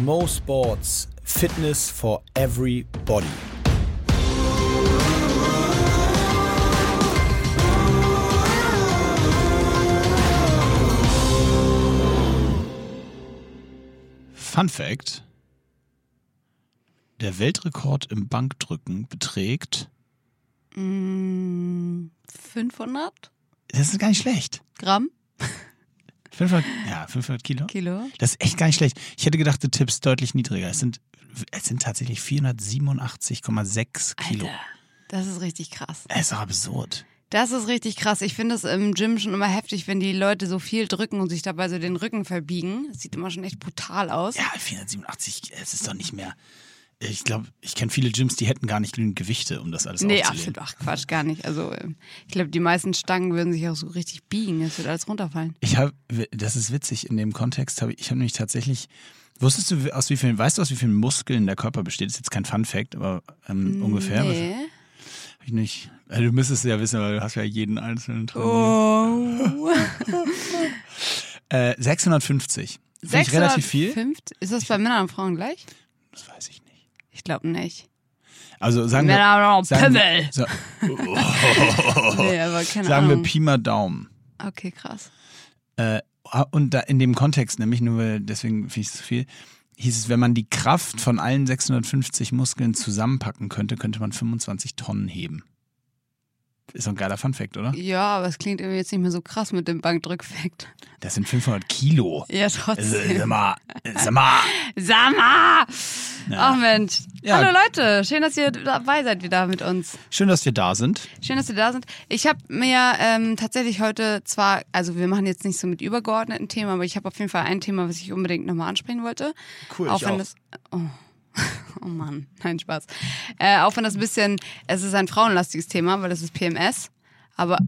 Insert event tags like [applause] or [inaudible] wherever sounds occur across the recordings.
Mo Sports, Fitness for everybody. Fun Fact: Der Weltrekord im Bankdrücken beträgt. 500 Das ist gar nicht schlecht. Gramm 500, ja, 500 Kilo. Kilo. Das ist echt gar nicht schlecht. Ich hätte gedacht, du tippst deutlich niedriger. Es sind, es sind tatsächlich 487,6 Kilo. Alter, das ist richtig krass. Das ist absurd. Das ist richtig krass. Ich finde es im Gym schon immer heftig, wenn die Leute so viel drücken und sich dabei so den Rücken verbiegen. Das sieht immer schon echt brutal aus. Ja, 487, es ist doch nicht mehr. Ich glaube, ich kenne viele Gyms, die hätten gar nicht genügend Gewichte, um das alles Nee, aufzunehmen. absolut. Ach, Quatsch, gar nicht. Also, ähm, ich glaube, die meisten Stangen würden sich auch so richtig biegen. Es wird alles runterfallen. Ich habe, das ist witzig, in dem Kontext habe ich, ich habe nämlich tatsächlich, wusstest du, aus wie vielen, weißt du, aus wie vielen Muskeln der Körper besteht? Das ist jetzt kein Fun Fact, aber ähm, ungefähr. Nee. Hab ich nicht. Also, du müsstest es ja wissen, weil du hast ja jeden einzelnen trainiert. Oh. [laughs] Äh, 650. Finde ich relativ viel. 650? Ist das bei Männern und Frauen gleich? Das weiß ich nicht. Ich glaube nicht. Also sagen wir, noch sagen wir, so, [laughs] Nee, aber [laughs] keine sagen wir. Pi mal Daumen. okay, krass. Äh, und da in dem Kontext, nämlich nur weil, deswegen finde ich es zu viel, hieß es, wenn man die Kraft von allen 650 Muskeln zusammenpacken könnte, könnte man 25 Tonnen heben. Ist doch ein geiler Funfact, oder? Ja, aber es klingt irgendwie jetzt nicht mehr so krass mit dem Bankdrückfakt. Das sind 500 Kilo. Ja, trotzdem. sag mal, sag mal. Sag mal! Ach Mensch. Ja. Hallo Leute, schön, dass ihr dabei seid wieder mit uns. Schön, dass wir da sind. Schön, dass ihr da sind. Ich habe mir ähm, tatsächlich heute zwar, also wir machen jetzt nicht so mit übergeordneten Themen, aber ich habe auf jeden Fall ein Thema, was ich unbedingt nochmal ansprechen wollte. Cool, auch ich wenn auch. das. Oh. [laughs] oh Mann, nein, Spaß. Äh, auch wenn das ein bisschen, es ist ein frauenlastiges Thema, weil das ist PMS. Aber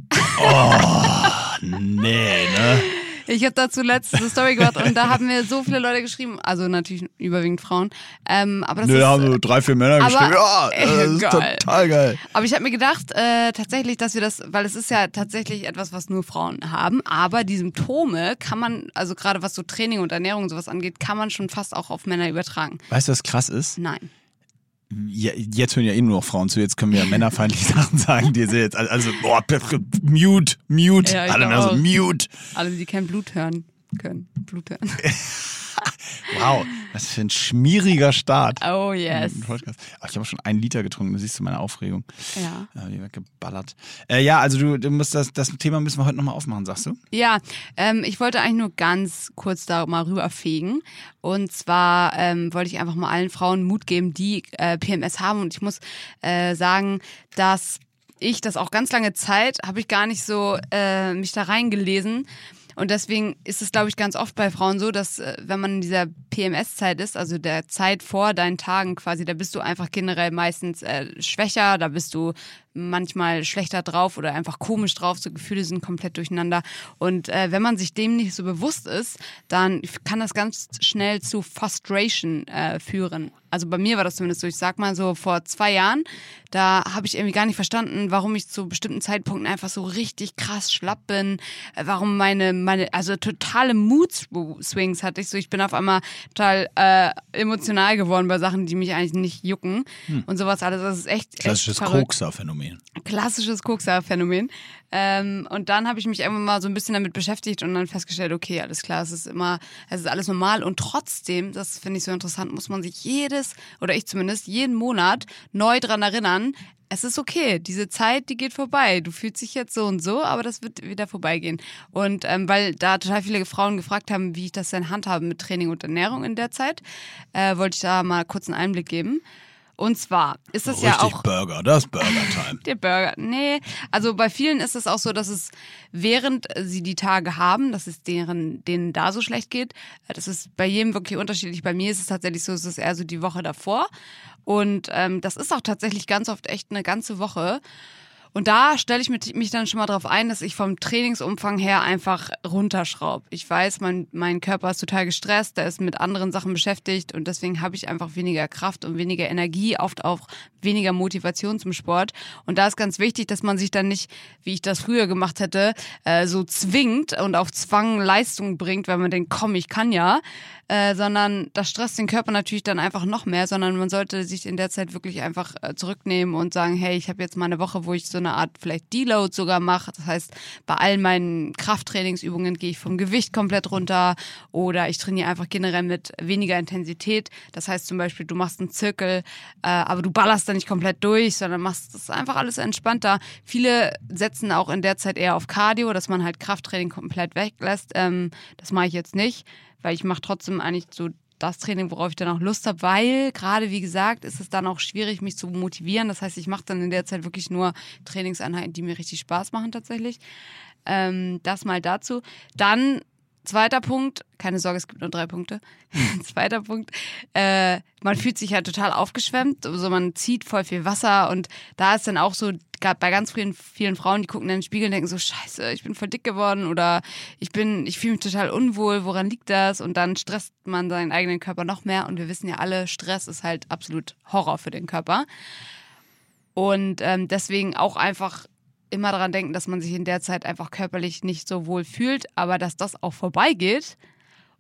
Nee, ne? Ich habe dazu letztens eine Story gemacht und da haben mir so viele Leute geschrieben, also natürlich überwiegend Frauen. Ähm, aber das Nö, ist, da haben so drei, vier Männer aber- geschrieben. Ja, [laughs] das ist Geil. total geil. aber ich habe mir gedacht, äh, tatsächlich, dass wir das, weil es ist ja tatsächlich etwas, was nur Frauen haben, aber die Symptome kann man, also gerade was so Training und Ernährung und sowas angeht, kann man schon fast auch auf Männer übertragen. Weißt du, was krass ist? Nein. Ja, jetzt hören ja eh nur noch Frauen zu, jetzt können wir ja männerfeindliche [laughs] Sachen sagen, die sie jetzt, also, boah, mute, mute, Ja, alle so, mute. Alle, die kein Blut hören können. Blut hören. [laughs] [laughs] Wow, was für ein schmieriger Start. Oh yes. Ach, ich habe schon einen Liter getrunken, da siehst du meine Aufregung. Ja. Wird geballert. Äh, ja, also du, du musst das, das Thema müssen wir heute nochmal aufmachen, sagst du? Ja, ähm, ich wollte eigentlich nur ganz kurz da mal rüberfegen. Und zwar ähm, wollte ich einfach mal allen Frauen Mut geben, die äh, PMS haben. Und ich muss äh, sagen, dass ich das auch ganz lange Zeit, habe ich gar nicht so äh, mich da reingelesen. Und deswegen ist es, glaube ich, ganz oft bei Frauen so, dass äh, wenn man in dieser PMS-Zeit ist, also der Zeit vor deinen Tagen quasi, da bist du einfach generell meistens äh, schwächer, da bist du manchmal schlechter drauf oder einfach komisch drauf, so Gefühle sind komplett durcheinander. Und äh, wenn man sich dem nicht so bewusst ist, dann kann das ganz schnell zu Frustration äh, führen. Also bei mir war das zumindest so. Ich sag mal so vor zwei Jahren, da habe ich irgendwie gar nicht verstanden, warum ich zu bestimmten Zeitpunkten einfach so richtig krass schlapp bin, äh, warum meine, meine, also totale Mood-Swings hatte ich so. Ich bin auf einmal total äh, emotional geworden bei Sachen, die mich eigentlich nicht jucken und sowas alles. Das ist echt, echt Klassisches verrückt Kokser-Phänomen. klassisches Kokser-Phänomen. Ähm, und dann habe ich mich irgendwann mal so ein bisschen damit beschäftigt und dann festgestellt, okay, alles klar, es ist immer, es ist alles normal und trotzdem, das finde ich so interessant, muss man sich jedes, oder ich zumindest, jeden Monat neu dran erinnern, es ist okay, diese Zeit, die geht vorbei. Du fühlst dich jetzt so und so, aber das wird wieder vorbeigehen. Und ähm, weil da total viele Frauen gefragt haben, wie ich das denn handhabe mit Training und Ernährung in der Zeit, äh, wollte ich da mal kurz einen Einblick geben. Und zwar ist es ja auch Burger, das ist Burger-Time. [laughs] der Burger. Nee, also bei vielen ist es auch so, dass es während sie die Tage haben, dass es deren, denen da so schlecht geht. Das ist bei jedem wirklich unterschiedlich. Bei mir ist es tatsächlich so, es ist eher so die Woche davor. Und ähm, das ist auch tatsächlich ganz oft echt eine ganze Woche. Und da stelle ich mich, dann schon mal drauf ein, dass ich vom Trainingsumfang her einfach runterschraube. Ich weiß, mein, mein Körper ist total gestresst, der ist mit anderen Sachen beschäftigt und deswegen habe ich einfach weniger Kraft und weniger Energie, oft auch weniger Motivation zum Sport. Und da ist ganz wichtig, dass man sich dann nicht, wie ich das früher gemacht hätte, äh, so zwingt und auf Zwang Leistung bringt, weil man denkt, komm, ich kann ja, äh, sondern das stresst den Körper natürlich dann einfach noch mehr, sondern man sollte sich in der Zeit wirklich einfach äh, zurücknehmen und sagen, hey, ich habe jetzt mal eine Woche, wo ich so eine Art vielleicht Deload sogar mache. Das heißt, bei all meinen Krafttrainingsübungen gehe ich vom Gewicht komplett runter oder ich trainiere einfach generell mit weniger Intensität. Das heißt zum Beispiel, du machst einen Zirkel, äh, aber du ballerst da nicht komplett durch, sondern machst das einfach alles entspannter. Viele setzen auch in der Zeit eher auf Cardio, dass man halt Krafttraining komplett weglässt. Ähm, das mache ich jetzt nicht weil ich mache trotzdem eigentlich so das Training, worauf ich dann auch Lust habe, weil gerade wie gesagt ist es dann auch schwierig, mich zu motivieren. Das heißt, ich mache dann in der Zeit wirklich nur Trainingseinheiten, die mir richtig Spaß machen tatsächlich. Ähm, das mal dazu. Dann Zweiter Punkt, keine Sorge, es gibt nur drei Punkte. [laughs] Zweiter Punkt, äh, man fühlt sich halt total aufgeschwemmt, also man zieht voll viel Wasser und da ist dann auch so, bei ganz vielen, vielen Frauen, die gucken in den Spiegel und denken so, scheiße, ich bin voll dick geworden oder ich bin, ich fühle mich total unwohl, woran liegt das? Und dann stresst man seinen eigenen Körper noch mehr und wir wissen ja alle, Stress ist halt absolut Horror für den Körper. Und ähm, deswegen auch einfach immer daran denken, dass man sich in der Zeit einfach körperlich nicht so wohl fühlt, aber dass das auch vorbeigeht.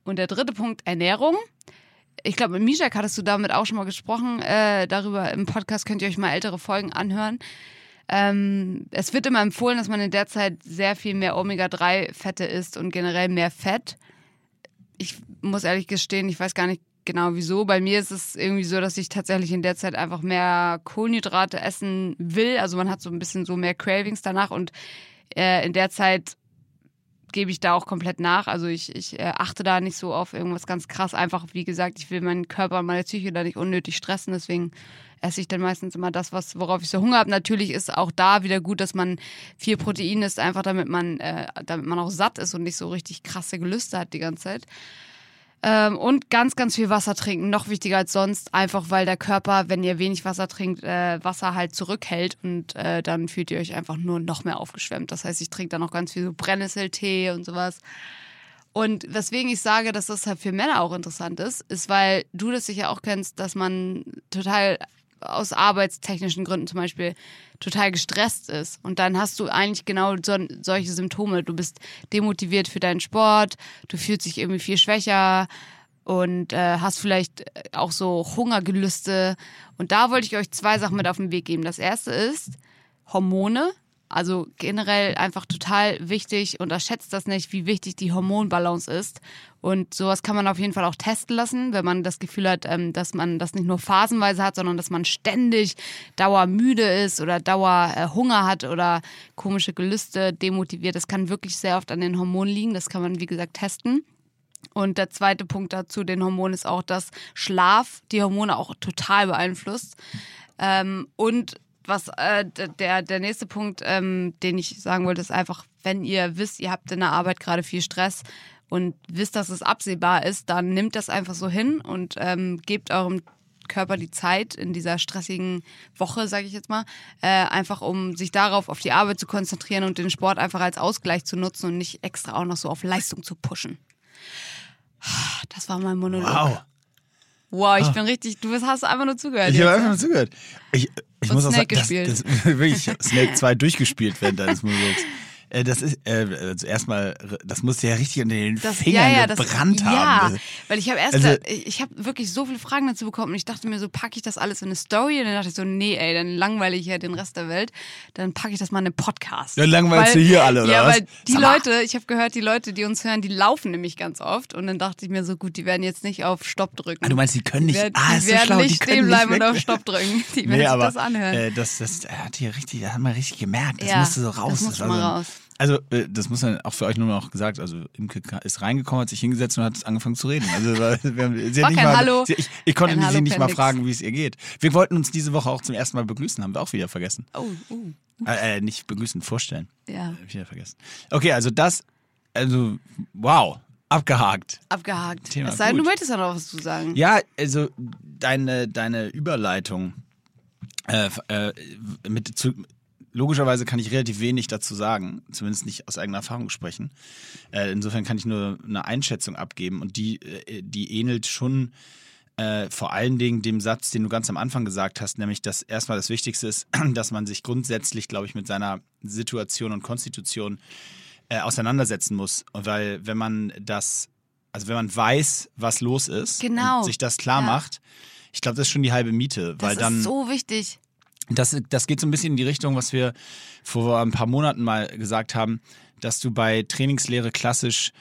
Und der dritte Punkt, Ernährung. Ich glaube, mit Mishak hattest du damit auch schon mal gesprochen. Äh, darüber im Podcast könnt ihr euch mal ältere Folgen anhören. Ähm, es wird immer empfohlen, dass man in der Zeit sehr viel mehr Omega-3-Fette isst und generell mehr Fett. Ich muss ehrlich gestehen, ich weiß gar nicht genau wieso. Bei mir ist es irgendwie so, dass ich tatsächlich in der Zeit einfach mehr Kohlenhydrate essen will. Also man hat so ein bisschen so mehr Cravings danach und äh, in der Zeit gebe ich da auch komplett nach. Also ich, ich äh, achte da nicht so auf irgendwas ganz krass. Einfach, wie gesagt, ich will meinen Körper und meine Psyche da nicht unnötig stressen. Deswegen esse ich dann meistens immer das, was, worauf ich so Hunger habe. Natürlich ist auch da wieder gut, dass man viel Protein isst, einfach damit man, äh, damit man auch satt ist und nicht so richtig krasse Gelüste hat die ganze Zeit. Ähm, und ganz, ganz viel Wasser trinken, noch wichtiger als sonst, einfach weil der Körper, wenn ihr wenig Wasser trinkt, äh, Wasser halt zurückhält und äh, dann fühlt ihr euch einfach nur noch mehr aufgeschwemmt. Das heißt, ich trinke dann noch ganz viel so Brennnesseltee und sowas. Und weswegen ich sage, dass das halt für Männer auch interessant ist, ist, weil du das sicher auch kennst, dass man total aus arbeitstechnischen Gründen zum Beispiel total gestresst ist. Und dann hast du eigentlich genau so, solche Symptome. Du bist demotiviert für deinen Sport, du fühlst dich irgendwie viel schwächer und äh, hast vielleicht auch so Hungergelüste. Und da wollte ich euch zwei Sachen mit auf den Weg geben. Das erste ist Hormone. Also generell einfach total wichtig, unterschätzt das nicht, wie wichtig die Hormonbalance ist. Und sowas kann man auf jeden Fall auch testen lassen, wenn man das Gefühl hat, ähm, dass man das nicht nur phasenweise hat, sondern dass man ständig dauermüde ist oder Dauerhunger äh, hat oder komische Gelüste, demotiviert. Das kann wirklich sehr oft an den Hormonen liegen. Das kann man, wie gesagt, testen. Und der zweite Punkt dazu, den Hormonen, ist auch, dass Schlaf die Hormone auch total beeinflusst. Ähm, und was äh, der, der nächste Punkt, ähm, den ich sagen wollte, ist einfach, wenn ihr wisst, ihr habt in der Arbeit gerade viel Stress und wisst, dass es absehbar ist, dann nimmt das einfach so hin und ähm, gebt eurem Körper die Zeit in dieser stressigen Woche, sage ich jetzt mal, äh, einfach um sich darauf auf die Arbeit zu konzentrieren und den Sport einfach als Ausgleich zu nutzen und nicht extra auch noch so auf Leistung zu pushen. Das war mein Monolog. Wow. Wow, ich ah. bin richtig, du hast einfach nur zugehört. Ich habe einfach nur zugehört. Ich, ich muss Snake auch sagen, das, das [laughs] wirklich Snake 2 durchgespielt während deines Monologs. Äh, das ist äh, also erstmal, das muss ja richtig unter den das, Fingern ja, ja, gebrannt das, haben. Ja, weil ich habe erst, also, ich, ich habe wirklich so viele Fragen dazu bekommen und ich dachte mir so, packe ich das alles in eine Story? Und dann dachte ich so, nee, ey, dann langweile ich ja den Rest der Welt. Dann packe ich das mal in einen Podcast. Dann langweilst weil, du hier alle, oder Ja, was? weil die Leute, ich habe gehört, die Leute, die uns hören, die laufen nämlich ganz oft und dann dachte ich mir so, gut, die werden jetzt nicht auf Stopp drücken. Ah, du meinst, die können nicht, die werden, ah, die werden schlau, nicht stehen bleiben und auf Stopp drücken. Die werden nee, sich aber, das anhören. Äh, das, das hat hier richtig, das hat man richtig gemerkt. Das ja, musste so raus. Das musste mal raus. Also, äh, das muss man auch für euch nur noch gesagt. Also, Imke ist reingekommen, hat sich hingesetzt und hat angefangen zu reden. Also, [laughs] wir haben, sie War nicht kein mal, Hallo. Sie, ich, ich konnte Kein sie Hallo, nicht mal nix. fragen, wie es ihr geht. Wir wollten uns diese Woche auch zum ersten Mal begrüßen, haben wir auch wieder vergessen. Oh, oh. Äh, nicht begrüßen, vorstellen. Ja, Äh, Wieder vergessen. Okay, also das, also, wow, abgehakt. abgehakt. Thema es sei denn, du möchtest ja noch was zu sagen. Ja, also deine, deine Überleitung äh, mit zu, logischerweise kann ich relativ wenig dazu sagen, zumindest nicht aus eigener Erfahrung sprechen. Äh, insofern kann ich nur eine Einschätzung abgeben und die, äh, die ähnelt schon äh, vor allen Dingen dem Satz, den du ganz am Anfang gesagt hast, nämlich dass erstmal das Wichtigste ist, [clears throat] dass man sich grundsätzlich, glaube ich, mit seiner Situation und Konstitution äh, auseinandersetzen muss. Weil wenn man das, also wenn man weiß, was los ist Genau. und sich das klar Ja. macht, ich glaube, das ist schon die halbe Miete. Das weil dann, ist so wichtig. Das, das geht so ein bisschen in die Richtung, was wir vor ein paar Monaten mal gesagt haben, dass du bei Trainingslehre klassisch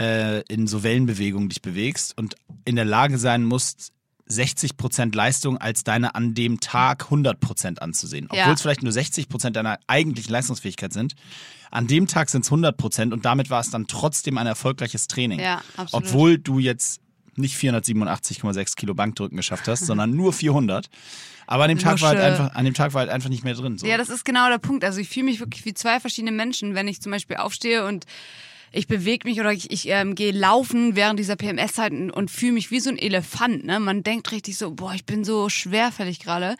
äh, in so Wellenbewegungen dich bewegst und in der Lage sein musst, 60% Leistung als deine an dem Tag 100% anzusehen. Obwohl Ja. es vielleicht nur 60% deiner eigentlichen Leistungsfähigkeit sind. An dem Tag sind es 100% und damit war es dann trotzdem ein erfolgreiches Training. Ja, absolut. Obwohl du jetzt nicht 487,6 Kilo Bankdrücken geschafft hast, sondern nur 400. Aber an dem Tag war halt einfach, an dem Tag war halt einfach nicht mehr drin. So. Ja, das ist genau der Punkt. Also ich fühle mich wirklich wie zwei verschiedene Menschen, wenn ich zum Beispiel aufstehe und ich bewege mich oder ich, ich ähm, gehe laufen während dieser PMS-Zeit und, und fühle mich wie so ein Elefant. Ne? Man denkt richtig so, boah, ich bin so schwerfällig gerade.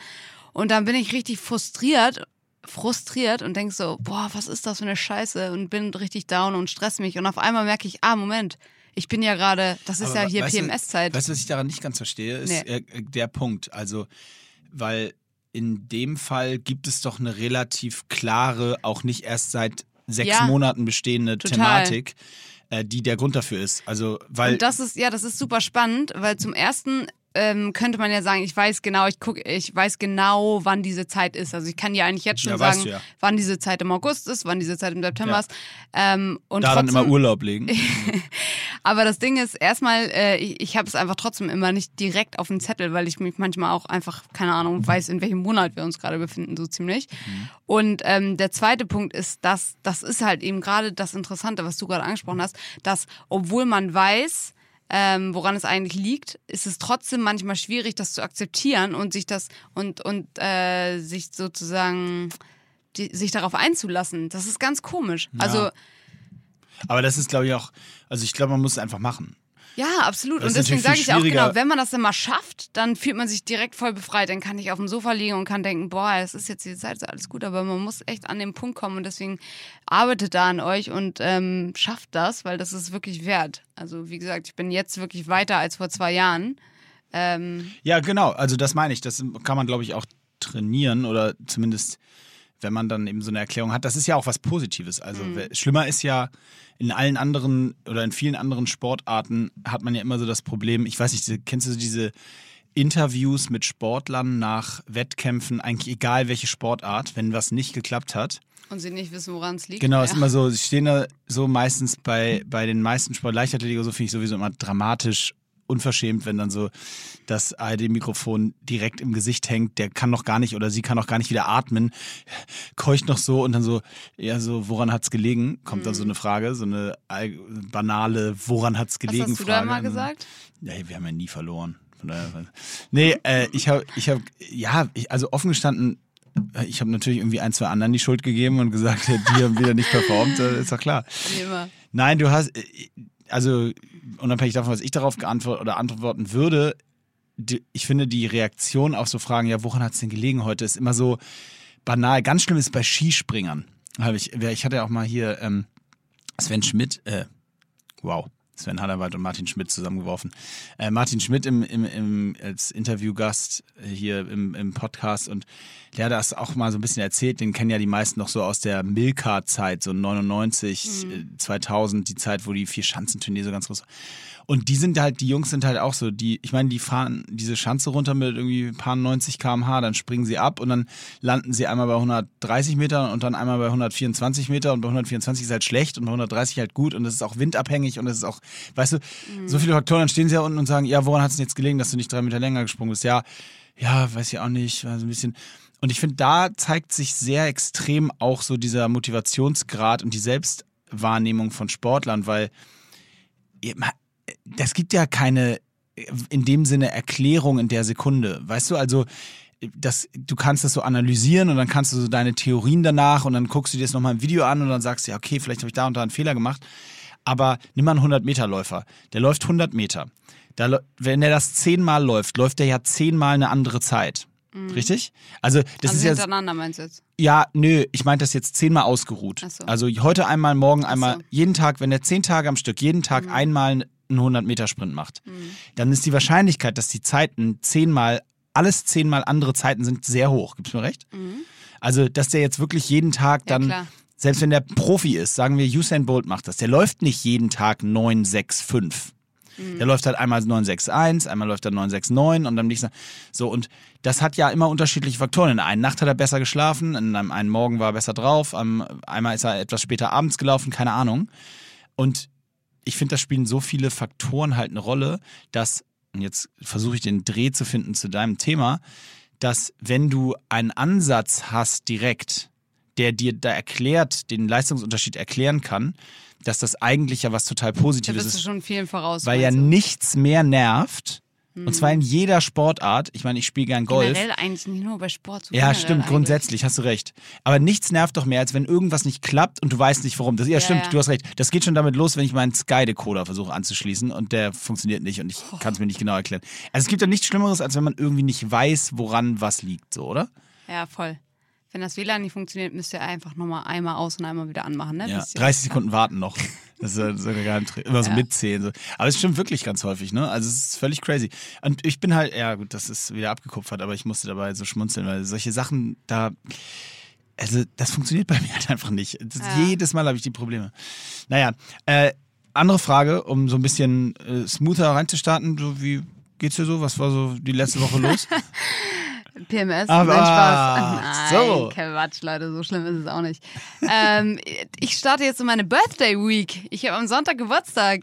Und dann bin ich richtig frustriert, frustriert und denk so, boah, was ist das für eine Scheiße? Und bin richtig down und stress mich. Und auf einmal merke ich, ah, Moment, ich bin ja gerade, das ist Aber ja hier PMS-Zeit. Weißt du, was ich daran nicht ganz verstehe, ist Nee. äh, der Punkt. Also, weil in dem Fall gibt es doch eine relativ klare, auch nicht erst seit sechs Ja. Monaten bestehende Total. Thematik, äh, die der Grund dafür ist. Also, weil Und das ist, ja, das ist super spannend, weil zum ersten ähm, könnte man ja sagen, ich weiß genau, ich gucke, ich weiß genau, wann diese Zeit ist. Also ich kann ja eigentlich jetzt schon Ja, weißt sagen, du ja. wann diese Zeit im August ist, wann diese Zeit im September Ja. ist. Ähm, und da dann trotzdem, immer Urlaub legen. [laughs] aber das Ding ist, erstmal, äh, ich, ich habe es einfach trotzdem immer nicht direkt auf dem Zettel, weil ich mich manchmal auch einfach, keine Ahnung, weiß, in welchem Monat wir uns gerade befinden, so ziemlich. Und ähm, der zweite Punkt ist, dass das ist halt eben gerade das Interessante, was du gerade angesprochen hast, dass obwohl man weiß, ähm, woran es eigentlich liegt, ist es trotzdem manchmal schwierig, das zu akzeptieren und sich das und und äh, sich sozusagen die, sich darauf einzulassen. Das ist ganz komisch. Also Aber das ist, glaube ich, auch, also ich glaube, man muss es einfach machen. Ja, absolut. Das Und deswegen sage ich auch genau, wenn man das dann mal schafft, dann fühlt man sich direkt voll befreit. Dann kann ich auf dem Sofa liegen und kann denken, boah, es ist jetzt die Zeit, ist alles gut, aber man muss echt an den Punkt kommen und deswegen arbeitet da an euch und ähm, schafft das, weil das ist wirklich wert. Also wie gesagt, ich bin jetzt wirklich weiter als vor zwei Jahren. Ähm, Ja, genau. Also das meine ich. Das kann man, glaube ich, auch trainieren oder zumindest, wenn man dann eben so eine Erklärung hat. Das ist ja auch was Positives. Also Mhm. schlimmer ist ja in allen anderen oder in vielen anderen Sportarten hat man ja immer so das Problem. Ich weiß nicht, kennst du diese Interviews mit Sportlern nach Wettkämpfen, eigentlich egal welche Sportart, wenn was nicht geklappt hat? und sie nicht wissen, woran es liegt. Genau, ja. ist immer so, sie stehen da so meistens bei, bei den meisten Sport, Leichtathletik so, finde ich sowieso immer dramatisch unverschämt, wenn dann so das ARD-Mikrofon direkt im Gesicht hängt, der kann noch gar nicht oder sie kann noch gar nicht wieder atmen, keucht noch so und dann so, ja, so, woran hat's gelegen? Kommt dann so eine Frage, so eine banale, woran hat's Mhm. Was gelegen hast du Frage. da mal Und dann- gesagt? ja, wir haben ja nie verloren. Von daher, nee, äh, ich habe, ich habe, ja, ich, also offen gestanden, äh, ich habe natürlich irgendwie ein, zwei anderen die Schuld gegeben und gesagt, die haben wieder nicht performt, äh, ist doch klar. Immer. Nein, du hast, äh, also unabhängig davon, was ich darauf geantwortet oder antworten würde, die, ich finde die Reaktion auf so Fragen, ja, woran hat es denn gelegen heute, ist immer so banal. Ganz schlimm ist bei Skispringern. Ich, ich hatte ja auch mal hier ähm, Sven Schmidt, äh, wow, Sven Hannawald und Martin Schmidt zusammengeworfen. Äh, Martin Schmidt im, im, im, als Interviewgast hier im, im Podcast und der hat das auch mal so ein bisschen erzählt. Den kennen ja die meisten noch so aus der Milka-Zeit, so 99, äh, 2000, die Zeit, wo die vier Schanzenturnier so ganz groß war. Und die sind halt, die Jungs sind halt auch so, die, ich meine, die fahren diese Schanze runter mit irgendwie ein paar 90 km/h, dann springen sie ab und dann landen sie einmal bei 130 Metern und dann einmal bei 124 Meter und bei 124 ist halt schlecht und bei 130 halt gut und das ist auch windabhängig und das ist auch, weißt du, so viele Faktoren, dann stehen sie ja unten und sagen, ja, woran hat es denn jetzt gelegen, dass du nicht drei Meter länger gesprungen bist? Ja, ja, weiß ich auch nicht, war so ein bisschen. Und ich finde, da zeigt sich sehr extrem auch so dieser Motivationsgrad und die Selbstwahrnehmung von Sportlern, weil das gibt ja keine in dem Sinne Erklärung in der Sekunde. Weißt du, also das, du kannst das so analysieren und dann kannst du so deine Theorien danach und dann guckst du dir das nochmal im Video an und dann sagst du, ja, okay, vielleicht habe ich da und da einen Fehler gemacht. Aber nimm mal einen 100-Meter-Läufer. Der läuft 100 Meter. Da, wenn er das zehnmal läuft, läuft er ja zehnmal eine andere Zeit. Richtig? Also, das also ist jetzt. hintereinander meinst du jetzt? Ja, nö, ich meinte das jetzt zehnmal ausgeruht. Ach so. Also heute einmal, morgen einmal, so. Mhm. jeden Tag, wenn er zehn Tage am Stück, jeden Tag einmal einen 100-Meter-Sprint macht, Mhm. dann ist die Wahrscheinlichkeit, dass die Zeiten zehnmal, alles zehnmal andere Zeiten sind, sehr hoch. Gibst du mir recht? Also, dass der jetzt wirklich jeden Tag Mhm. Ja, dann, klar. Selbst wenn der Profi ist, sagen wir, Usain Bolt macht das, der läuft nicht jeden Tag 965. Mhm. Der läuft halt einmal 961, einmal läuft er 969 und dann nächsten So, und das hat ja immer unterschiedliche Faktoren. In der einen Nacht hat er besser geschlafen, in einem einen Morgen war er besser drauf, am, einmal ist er etwas später abends gelaufen, keine Ahnung. Und ich finde, da spielen so viele Faktoren halt eine Rolle, dass, und jetzt versuche ich den Dreh zu finden zu deinem Thema, dass wenn du einen Ansatz hast direkt, der dir da erklärt, den Leistungsunterschied erklären kann, dass das eigentlich ja was total Da Positives ist schon vielen voraus. weil ja nichts mehr nervt. Und zwar in jeder Sportart. Ich meine, ich spiele gern Golf. Generell eigentlich nicht nur bei Sport. So Ja, stimmt, eigentlich. grundsätzlich, hast du recht. Aber nichts nervt doch mehr, als wenn irgendwas nicht klappt und du weißt nicht warum. Das, ja, Ja, stimmt, ja. du hast recht. Das geht schon damit los, wenn ich meinen Sky-Decoder versuche anzuschließen und der funktioniert nicht und ich Oh. kann es mir nicht genau erklären. Also es gibt ja nichts Schlimmeres, als wenn man irgendwie nicht weiß, woran was liegt, so, oder? Ja, voll. Wenn das WLAN nicht funktioniert, müsst ihr einfach nochmal einmal aus und einmal wieder anmachen. Ne? Ja, Bis ihr- 30 Sekunden warten noch. Das ist sogar gar nicht, immer so Ja. mitzählen. So. Aber es stimmt wirklich ganz häufig, ne? Also es ist völlig crazy. Und ich bin halt, ja gut, das ist wieder abgekupfert, aber ich musste dabei so schmunzeln, weil solche Sachen da, also das funktioniert bei [laughs] mir halt einfach nicht. Das, Ja. Jedes Mal habe ich die Probleme. Naja, äh, andere Frage, um so ein bisschen äh, smoother reinzustarten. So, wie geht's dir so? Was war so die letzte Woche los? [laughs] PMS, Aber- nein, Spaß. [laughs] Nein, so. Quatsch, Leute, so schlimm ist es auch nicht. ähm, ich starte jetzt in meine Birthday Week. Ich habe am Sonntag Geburtstag.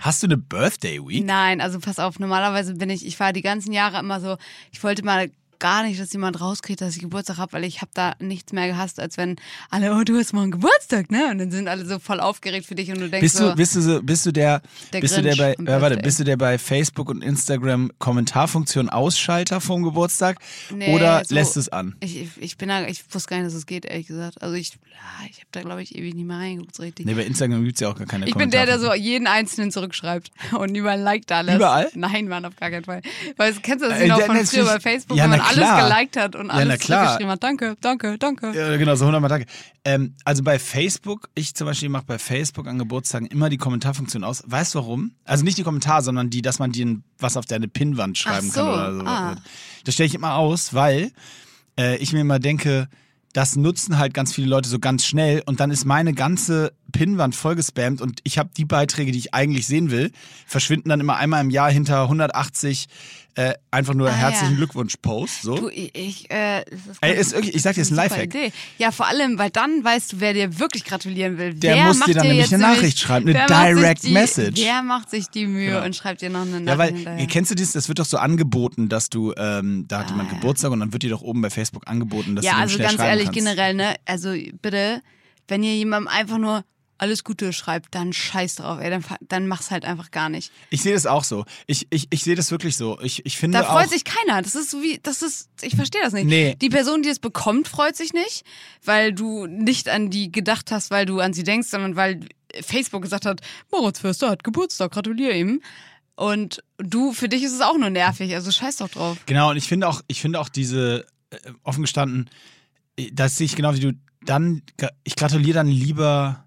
Hast du eine Birthday Week? Nein, also pass auf, normalerweise bin ich, ich war die ganzen Jahre immer so, ich wollte mal gar nicht, dass jemand rauskriegt, dass ich Geburtstag habe, weil ich habe da nichts mehr gehasst, als wenn alle, oh, du hast morgen Geburtstag, ne? Und dann sind alle so voll aufgeregt für dich und du denkst Bist so, du, bist du, so, bist du der, Der bist du der Grinch bei, ja, warte, bist du der bei Facebook und Instagram Kommentarfunktion Ausschalter vom Geburtstag Nee, oder so- lässt es an? ich, ich- bin da, ich wusste gar nicht, dass es geht, ehrlich gesagt. Also ich, ja, ich habe da, glaube ich, ewig nicht mehr reingeguckt, so richtig. Nee, bei Instagram gibt's ja auch gar keine Ich bin der, der so jeden Einzelnen zurückschreibt [laughs] und überall liked alles. Überall? Nein, Mann, auf gar keinen Fall. Weil kennst du das Äh, noch von früher bei Facebook, Ja, wenn man alles klar. geliked hat und Ja, alles klar. zurückgeschrieben hat. Danke, danke, danke. Ja, genau, so 100 Mal danke. Ähm, also bei Facebook, ich zum Beispiel mache bei Facebook an Geburtstagen immer die Kommentarfunktion aus. Weißt du warum? Also nicht die Kommentar, sondern die, dass man dir was auf deine Pinnwand schreiben so, kann oder so. ah. Das stelle ich immer aus, weil äh, ich mir immer denke, das nutzen halt ganz viele Leute so ganz schnell und dann ist meine ganze Pinnwand vollgespammt und ich habe die Beiträge, die ich eigentlich sehen will, verschwinden dann immer einmal im Jahr hinter 180 äh, einfach nur Ah, herzlichen ja. Glückwunsch-Posts. So. Du, ich, äh, ist, Ey, ist wirklich, ich sag dir, ist ein Lifehack. Idee. Ja, vor allem, weil dann weißt du, wer dir wirklich gratulieren will. Der wer muss dir dann nämlich eine Nachricht schreiben, eine Direct die, Message. Wer macht sich die Mühe Genau. und schreibt dir noch eine Nachricht Ja, weil, hinterher? kennst du das? Das wird doch so angeboten, dass du, ähm, da hat Ah, jemand ja. Geburtstag und dann wird dir doch oben bei Facebook angeboten, dass ja, du dem also ganz ehrlich, kannst. generell, ne? Also bitte, wenn ihr jemandem einfach nur alles Gute schreibt, dann scheiß drauf, ey, dann, dann mach's halt einfach gar nicht. Ich sehe das auch so. Ich, ich, ich sehe das wirklich so. Ich, ich finde Da freut auch, sich keiner. Das ist so wie, das ist, ich verstehe das nicht. Nee. Die Person, die es bekommt, freut sich nicht, weil du nicht an die gedacht hast, weil du an sie denkst, sondern weil Facebook gesagt hat, Moritz Förster hat Geburtstag, gratuliere ihm. Und du, für dich ist es auch nur nervig, also scheiß doch drauf. Genau, und ich finde auch, ich finde auch diese, äh, offen gestanden, äh, das sehe ich genau wie du, dann, ich gratuliere dann lieber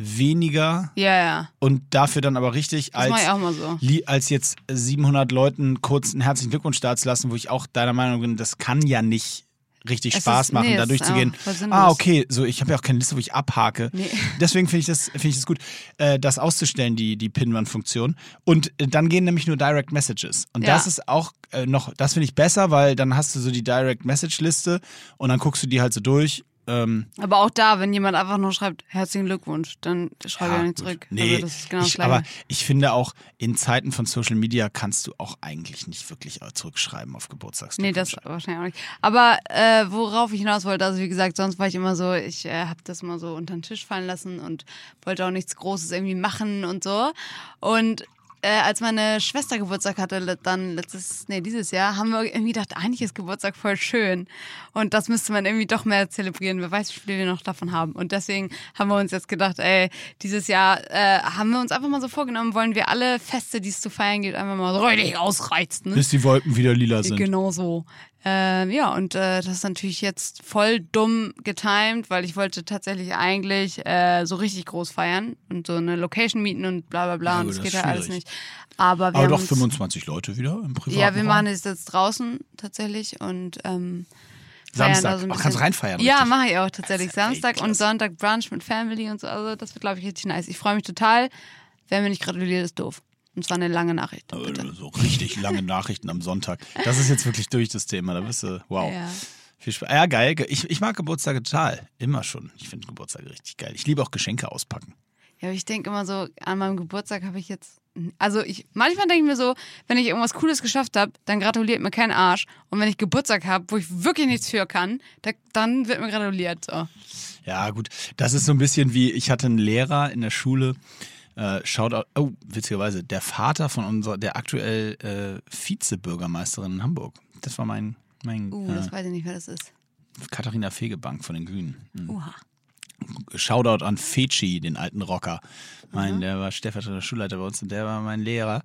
weniger Ja, ja. und dafür dann aber richtig Das als so. als jetzt 700 Leuten kurz einen herzlichen Glückwunsch da zu lassen, wo ich auch deiner Meinung bin, das kann ja nicht richtig Es Spaß ist- machen, nee, da durchzugehen. Ah, okay, so ich habe ja auch keine Liste, wo ich abhake. Nee. [laughs] Deswegen finde ich das finde ich das gut, äh, das auszustellen, die die Pinwand-Funktion. Und äh, dann gehen nämlich nur Direct Messages. Und Ja. das ist auch äh, noch, das finde ich besser, weil dann hast du so die Direct Message Liste und dann guckst du die halt so durch. Ähm, Aber auch da, wenn jemand einfach nur schreibt, herzlichen Glückwunsch, dann schreibe ich ja nicht zurück. Nee, also das ist genau das ich, Gleiche. aber ich finde auch, in Zeiten von Social Media kannst du auch eigentlich nicht wirklich äh, zurückschreiben auf Geburtstagsglückwünsche. Nee, das wahrscheinlich auch nicht. Aber äh, worauf ich hinaus wollte, also wie gesagt, sonst war ich immer so, ich äh, habe das mal so unter den Tisch fallen lassen und wollte auch nichts Großes irgendwie machen und so. Und äh, als meine Schwester Geburtstag hatte, dann letztes, nee, dieses Jahr, haben wir irgendwie gedacht, eigentlich ist Geburtstag voll schön. Und das müsste man irgendwie doch mehr zelebrieren. Wer weiß, wie viel wir noch davon haben. Und deswegen haben wir uns jetzt gedacht, ey, dieses Jahr äh, haben wir uns einfach mal so vorgenommen, wollen wir alle Feste, die es zu feiern gibt, einfach mal so richtig ausreizen. Bis die Wolken wieder lila sind. Genau so. Ähm, ja, und äh, das ist natürlich jetzt voll dumm getimed, weil ich wollte tatsächlich eigentlich äh, so richtig groß feiern und so eine Location mieten und bla bla bla. Ja, und das das geht ja alles nicht. Aber wir Aber haben doch uns, 25 Leute wieder im privaten Ja, wir machen es jetzt draußen tatsächlich und ähm, Samstag. da so ein Ach, kannst reinfeiern, Ja, mache ich auch tatsächlich. Samstag und. Sonntag Brunch mit Family und so. Also das wird, glaube ich, richtig nice. Ich freue mich total. Wer mir nicht gratuliert, ist doof. Und zwar eine lange Nachricht. Bitte. Äh, So richtig lange Nachrichten am Sonntag. Das ist jetzt wirklich durch das Thema. Da bist du, wow. Ja. Viel Spaß. Ja, geil. Ich, ich mag Geburtstage total. Immer schon. Ich finde Geburtstage richtig geil. Ich liebe auch Geschenke auspacken. Ja, aber ich denke immer so, an meinem Geburtstag habe ich jetzt. Also ich, manchmal denke ich mir so, wenn ich irgendwas Cooles geschafft habe, dann gratuliert mir kein Arsch. Und wenn ich Geburtstag habe, wo ich wirklich nichts für kann, da, dann wird mir gratuliert. So. Ja, gut. Das ist so ein bisschen wie, ich hatte einen Lehrer in der Schule, äh, Shoutout, oh, witzigerweise, der Vater von unserer, der aktuell äh, Vizebürgermeisterin in Hamburg. Das war mein, mein Uh, äh, das weiß ich nicht, wer das ist. Katharina Fegebank von den Grünen. Mhm. Uha. Shoutout an Feci, den alten Rocker. Mein, der war stellvertretender Schulleiter bei uns und der war mein Lehrer.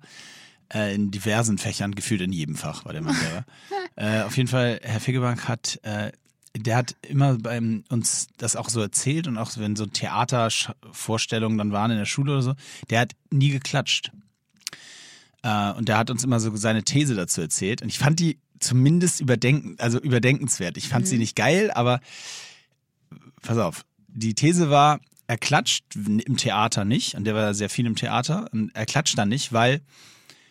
Äh, in diversen Fächern, gefühlt in jedem Fach war der mein Lehrer. [laughs] äh, auf jeden Fall, Herr Fegebank hat, äh, der hat immer bei uns das auch so erzählt und auch wenn so Theatervorstellungen dann waren in der Schule oder so, der hat nie geklatscht. Äh, und der hat uns immer so seine These dazu erzählt. Und ich fand die zumindest überdenken, also überdenkenswert. Ich fand sie nicht geil, aber pass auf, die These war, er klatscht im Theater nicht, und der war sehr viel im Theater, und er klatscht dann nicht, weil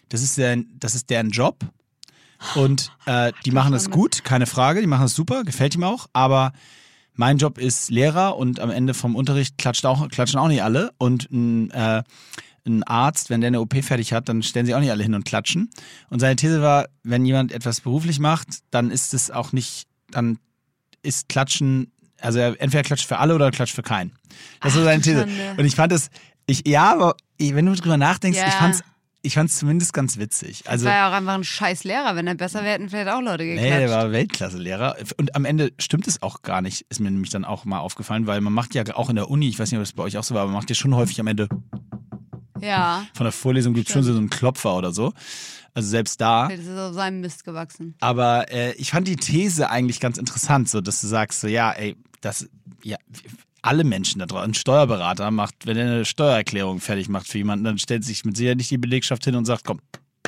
das ist, der, das ist deren Job und äh, die machen das gut, keine Frage, die machen das super, gefällt ihm auch, aber mein Job ist Lehrer und am Ende vom Unterricht klatscht auch, klatschen auch nicht alle und ein, äh, ein Arzt, wenn der eine OP fertig hat, dann stellen sie auch nicht alle hin und klatschen. Und seine These war, wenn jemand etwas beruflich macht, dann ist es auch nicht, dann ist Klatschen, also er entweder klatscht für alle oder er klatscht für keinen. Das war seine du These. Schande. Und ich fand das, ich, ja, aber wenn du drüber nachdenkst, Ja. ich fand's, ich fand's zumindest ganz witzig. Also, war ja auch einfach ein scheiß Lehrer. Wenn er besser wäre, hätten vielleicht auch Leute geklatscht. Nee, der war Weltklasse-Lehrer. Und am Ende stimmt es auch gar nicht, ist mir nämlich dann auch mal aufgefallen, weil man macht ja auch in der Uni, ich weiß nicht, ob das bei euch auch so war, aber man macht ja schon häufig am Ende ja, von der Vorlesung gibt es schon so einen Klopfer oder so. Also selbst da. das ist auf seinem Mist gewachsen. Aber äh, ich fand die These eigentlich ganz interessant, so dass du sagst, so ja, ey, das, ja, alle Menschen da draußen, ein Steuerberater macht, wenn er eine Steuererklärung fertig macht für jemanden, dann stellt sich mit Sicherheit nicht die Belegschaft hin und sagt, komm,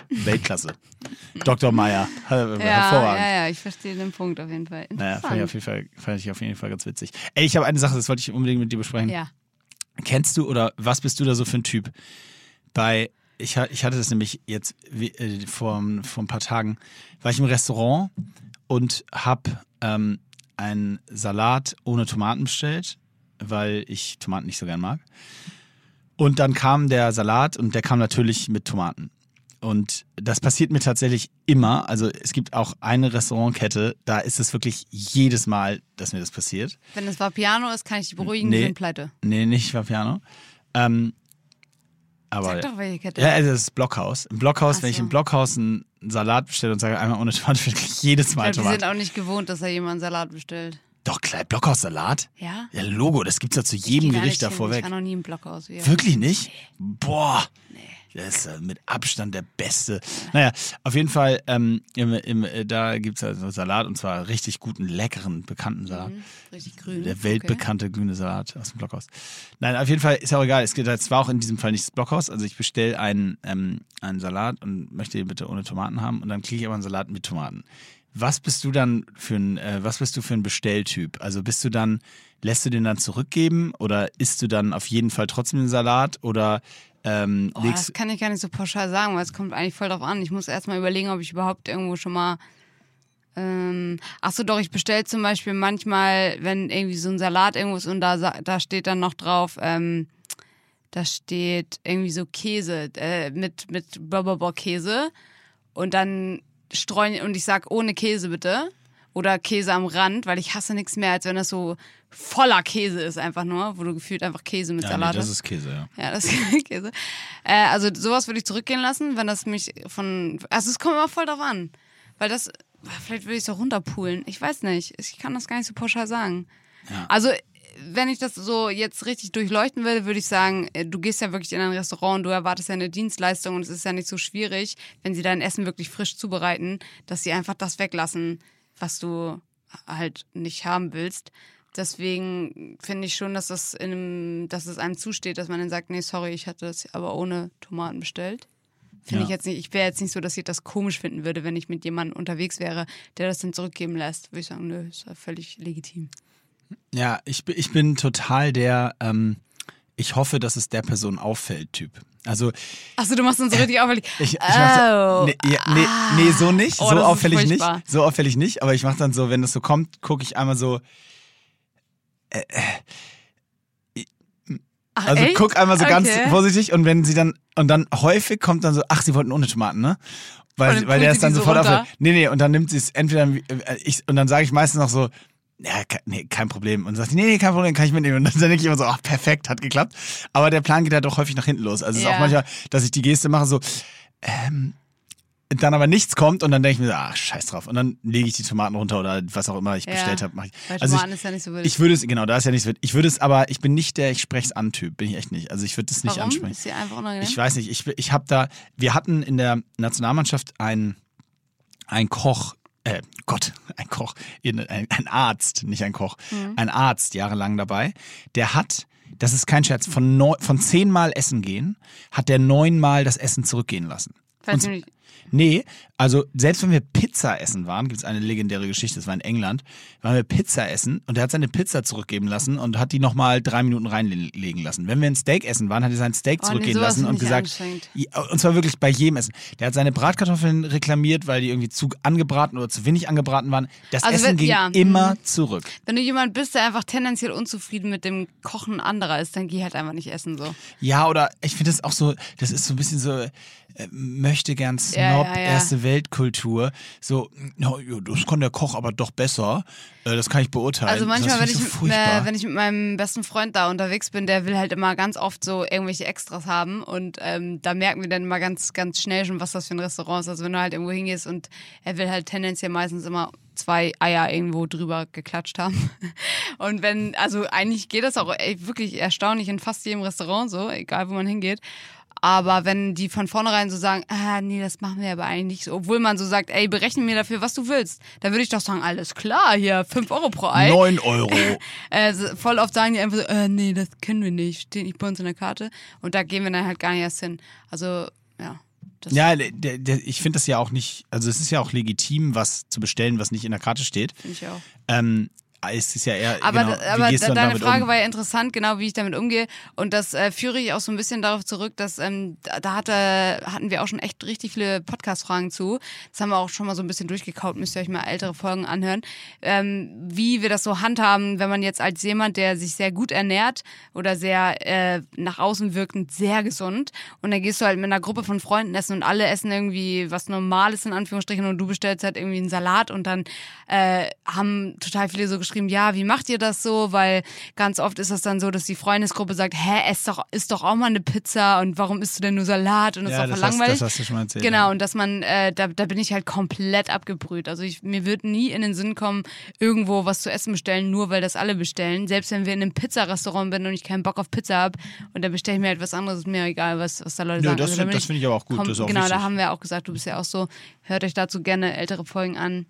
Weltklasse. [laughs] Dr. Meier, [laughs] äh, Ja, hervorragend. ja, ja, ich verstehe den Punkt auf jeden Fall. Naja, fand ich, auf jeden Fall, fand ich auf jeden Fall ganz witzig. Ey, ich habe eine Sache, das wollte ich unbedingt mit dir besprechen. Ja. Kennst du oder was bist du da so für ein Typ? Bei, ich, ich hatte das nämlich jetzt äh, vor, vor ein paar Tagen, war ich im Restaurant und habe ähm, einen Salat ohne Tomaten bestellt, weil ich Tomaten nicht so gern mag. Und dann kam der Salat und der kam natürlich mit Tomaten. Und das passiert mir tatsächlich immer. Also es gibt auch eine Restaurantkette, da ist es wirklich jedes Mal, dass mir das passiert. Wenn es Vapiano ist, kann ich dich beruhigen, Nee. die sind pleite. Nee, nicht Vapiano. Ähm, aber Sag doch, welche Kette. ja, also das ist Blockhaus. Im Blockhaus, Ach wenn ich so. im Blockhaus einen Salat bestelle und sage einmal ohne Tomate, [laughs] finde ich jedes Mal ich glaube, die sind Tomate. auch nicht gewohnt, dass da jemand einen Salat bestellt. Doch, klar, Blockhaus-Salat? Ja? Ja, Logo, das gibt's ja zu jedem Gericht da vorweg. Ich war noch nie im Blockhaus. Wie Wirklich nicht? Boah. Das ist mit Abstand der beste. Naja, auf jeden Fall, ähm, im, im, äh, da gibt es also Salat und zwar richtig guten, leckeren, bekannten Salat. Mhm, Richtig grün. Der weltbekannte grüne Salat aus dem Blockhaus. Nein, auf jeden Fall ist auch egal. Es geht es war auch in diesem Fall nicht das Blockhaus. Also ich bestelle einen, ähm, einen Salat und möchte ihn bitte ohne Tomaten haben und dann kriege ich aber einen Salat mit Tomaten. Was bist du dann für ein, äh, was bist du für ein Bestelltyp? Also bist du dann, lässt du den dann zurückgeben oder isst du dann auf jeden Fall trotzdem den Salat oder ähm, Oh, das kann ich gar nicht so pauschal sagen, weil es kommt eigentlich voll drauf an. Ich muss erstmal überlegen, ob ich überhaupt irgendwo schon mal. Ähm, ach so, doch, ich bestelle zum Beispiel manchmal, wenn irgendwie so ein Salat irgendwo ist und da, da steht dann noch drauf, ähm, da steht irgendwie so Käse äh, mit, mit Blablabla-Käse und dann streuen und ich sag ohne Käse bitte oder Käse am Rand, weil ich hasse nichts mehr, als wenn das so voller Käse ist einfach nur, wo du gefühlt einfach Käse mit ja, nee, Salat das hast. ist Käse, ja. Ja, das ist [laughs] Käse. Äh, also sowas würde ich zurückgehen lassen, wenn das mich von. Also es kommt immer voll drauf an. Weil das. Vielleicht würde ich es auch runterpulen. Ich weiß nicht. Ich kann das gar nicht so pauschal sagen. Also, wenn ich das so jetzt richtig durchleuchten will, würde ich sagen, äh, du gehst ja wirklich in ein Restaurant und du erwartest ja eine Dienstleistung und es ist ja nicht so schwierig, wenn sie dein Essen wirklich frisch zubereiten, dass sie einfach das weglassen, was du halt nicht haben willst. Deswegen finde ich schon, dass das in einem, dass es einem zusteht, dass man dann sagt, nee, sorry, ich hatte das aber ohne Tomaten bestellt. Finde Ja. ich jetzt nicht, ich wäre jetzt nicht so, dass ich das komisch finden würde, wenn ich mit jemandem unterwegs wäre, der das dann zurückgeben lässt. Würde ich sagen, nö, ist ja völlig legitim. Ja, ich, bin- ich bin total der, ähm, ich hoffe, dass es der Person auffällt, Typ. Also Achso, du machst uns so richtig auffällig. ich, ich Oh. nee, ja, nee, nee, so nicht, Oh, so auffällig nicht, so auffällig nicht, aber ich mache dann so, wenn das so kommt, gucke ich einmal so, Ach, also echt? guck einmal so ganz Okay. vorsichtig und wenn sie dann, und dann häufig kommt dann so, ach, sie wollten ohne Tomaten, ne? Weil, weil der ist dann die so sofort runter? auffällig. Nee, nee, und dann nimmt sie es entweder, äh, ich, und dann sage ich meistens noch so, ja, nee, kein Problem. Und dann sagt nee, nee, kein Problem, kann ich mitnehmen. Und dann denke ich immer so, ach, perfekt, hat geklappt. Aber der Plan geht halt doch häufig nach hinten los. Also es ist Ja. auch manchmal, dass ich die Geste mache, so, ähm, dann aber nichts kommt und dann denke ich mir, so, ach, scheiß drauf. Und dann lege ich die Tomaten runter oder was auch immer ich Ja. bestellt habe, Also ich, ist ja nicht so wild. ich würde es, genau, da ist ja nichts wild. Ich würde es aber, ich bin nicht der, ich spreche es an Typ, bin ich echt nicht. Also ich würde es nicht Warum? ansprechen. Ist einfach unangenehm? Ich weiß nicht, ich, ich habe da, wir hatten in der Nationalmannschaft einen, einen Koch, äh, Gott, ein Koch, ein, ein Arzt, nicht ein Koch, Mhm. ein Arzt jahrelang dabei, der hat, das ist kein Scherz, von, neun, von zehnmal Essen gehen, hat der neunmal das Essen zurückgehen lassen. Und-. Nee, also selbst wenn wir Pizza essen waren, gibt es eine legendäre Geschichte, das war in England, waren wir Pizza essen und er hat seine Pizza zurückgeben lassen und hat die nochmal drei Minuten reinlegen lassen. Wenn wir ein Steak essen waren, hat er sein Steak Oh, nee, zurückgehen sowas lassen und gesagt, und zwar wirklich bei jedem Essen. Der hat seine Bratkartoffeln reklamiert, weil die irgendwie zu angebraten oder zu wenig angebraten waren. Das Also Essen wenn- ging ja, immer zurück. Wenn du jemand bist, der einfach tendenziell unzufrieden mit dem Kochen anderer ist, dann geh halt einfach nicht essen so. Ja, oder ich finde das auch so, das ist so ein bisschen so, möchte gern Snob, Ja, ja, ja. erste Weltkultur. So, ja, das kann der Koch aber doch besser. Äh, das kann ich beurteilen. Also manchmal, wenn ich, so äh, wenn ich mit meinem besten Freund da unterwegs bin, der will halt immer ganz oft so irgendwelche Extras haben und ähm, da merken wir dann immer ganz, ganz schnell schon, was das für ein Restaurant ist. Also wenn du halt irgendwo hingehst und er will halt tendenziell meistens immer zwei Eier irgendwo drüber geklatscht haben. [laughs] Und wenn, also eigentlich geht das auch ey, wirklich erstaunlich in fast jedem Restaurant so, egal wo man hingeht. Aber wenn die von vornherein so sagen, ah, nee, das machen wir aber eigentlich nicht so, obwohl man so sagt, ey, berechne mir dafür, was du willst, dann würde ich doch sagen, alles klar, hier, 5 Euro pro Ei. 9 [laughs] Euro. Äh, voll oft sagen die einfach so, äh, nee, das können wir nicht, steht nicht bei uns in der Karte. Und da gehen wir dann halt gar nicht erst hin. Also, ja. Das Ja, der, der, ich finde das ja auch nicht, also es ist ja auch legitim, was zu bestellen, was nicht in der Karte steht. finde ich auch. Ähm, es ist ja eher, Aber, genau, aber deine Frage um? war ja interessant, genau wie ich damit umgehe. Und das äh, führe ich auch so ein bisschen darauf zurück, dass ähm, da, da hatte, hatten wir auch schon echt richtig viele Podcast-Fragen zu. Das haben wir auch schon mal so ein bisschen durchgekaut, müsst ihr euch mal ältere Folgen anhören. Ähm, wie wir das so handhaben, wenn man jetzt als jemand, der sich sehr gut ernährt oder sehr äh, nach außen wirkend sehr gesund und dann gehst du halt mit einer Gruppe von Freunden essen und alle essen irgendwie was Normales in Anführungsstrichen und du bestellst halt irgendwie einen Salat und dann äh, haben total viele so geschrieben, ja, wie macht ihr das so? Weil ganz oft ist das dann so, dass die Freundesgruppe sagt, hä, ess doch, isst doch auch mal eine Pizza und warum isst du denn nur Salat und Ja, ist doch das voll hast- langweilig. das hast du schon mal erzählt, Genau, und dass man, äh, da, da bin ich halt komplett abgebrüht. Also ich, mir wird nie in den Sinn kommen, irgendwo was zu essen bestellen, nur weil das alle bestellen. Selbst wenn wir in einem Pizzarestaurant bin und ich keinen Bock auf Pizza habe und dann bestelle ich mir halt was anderes, ist mir egal, was, was da Leute Nö, sagen. das Also da das finde ich aber auch gut, komm- auch Genau, da wichtig. haben wir auch gesagt, du bist ja auch so, hört euch dazu gerne ältere Folgen an.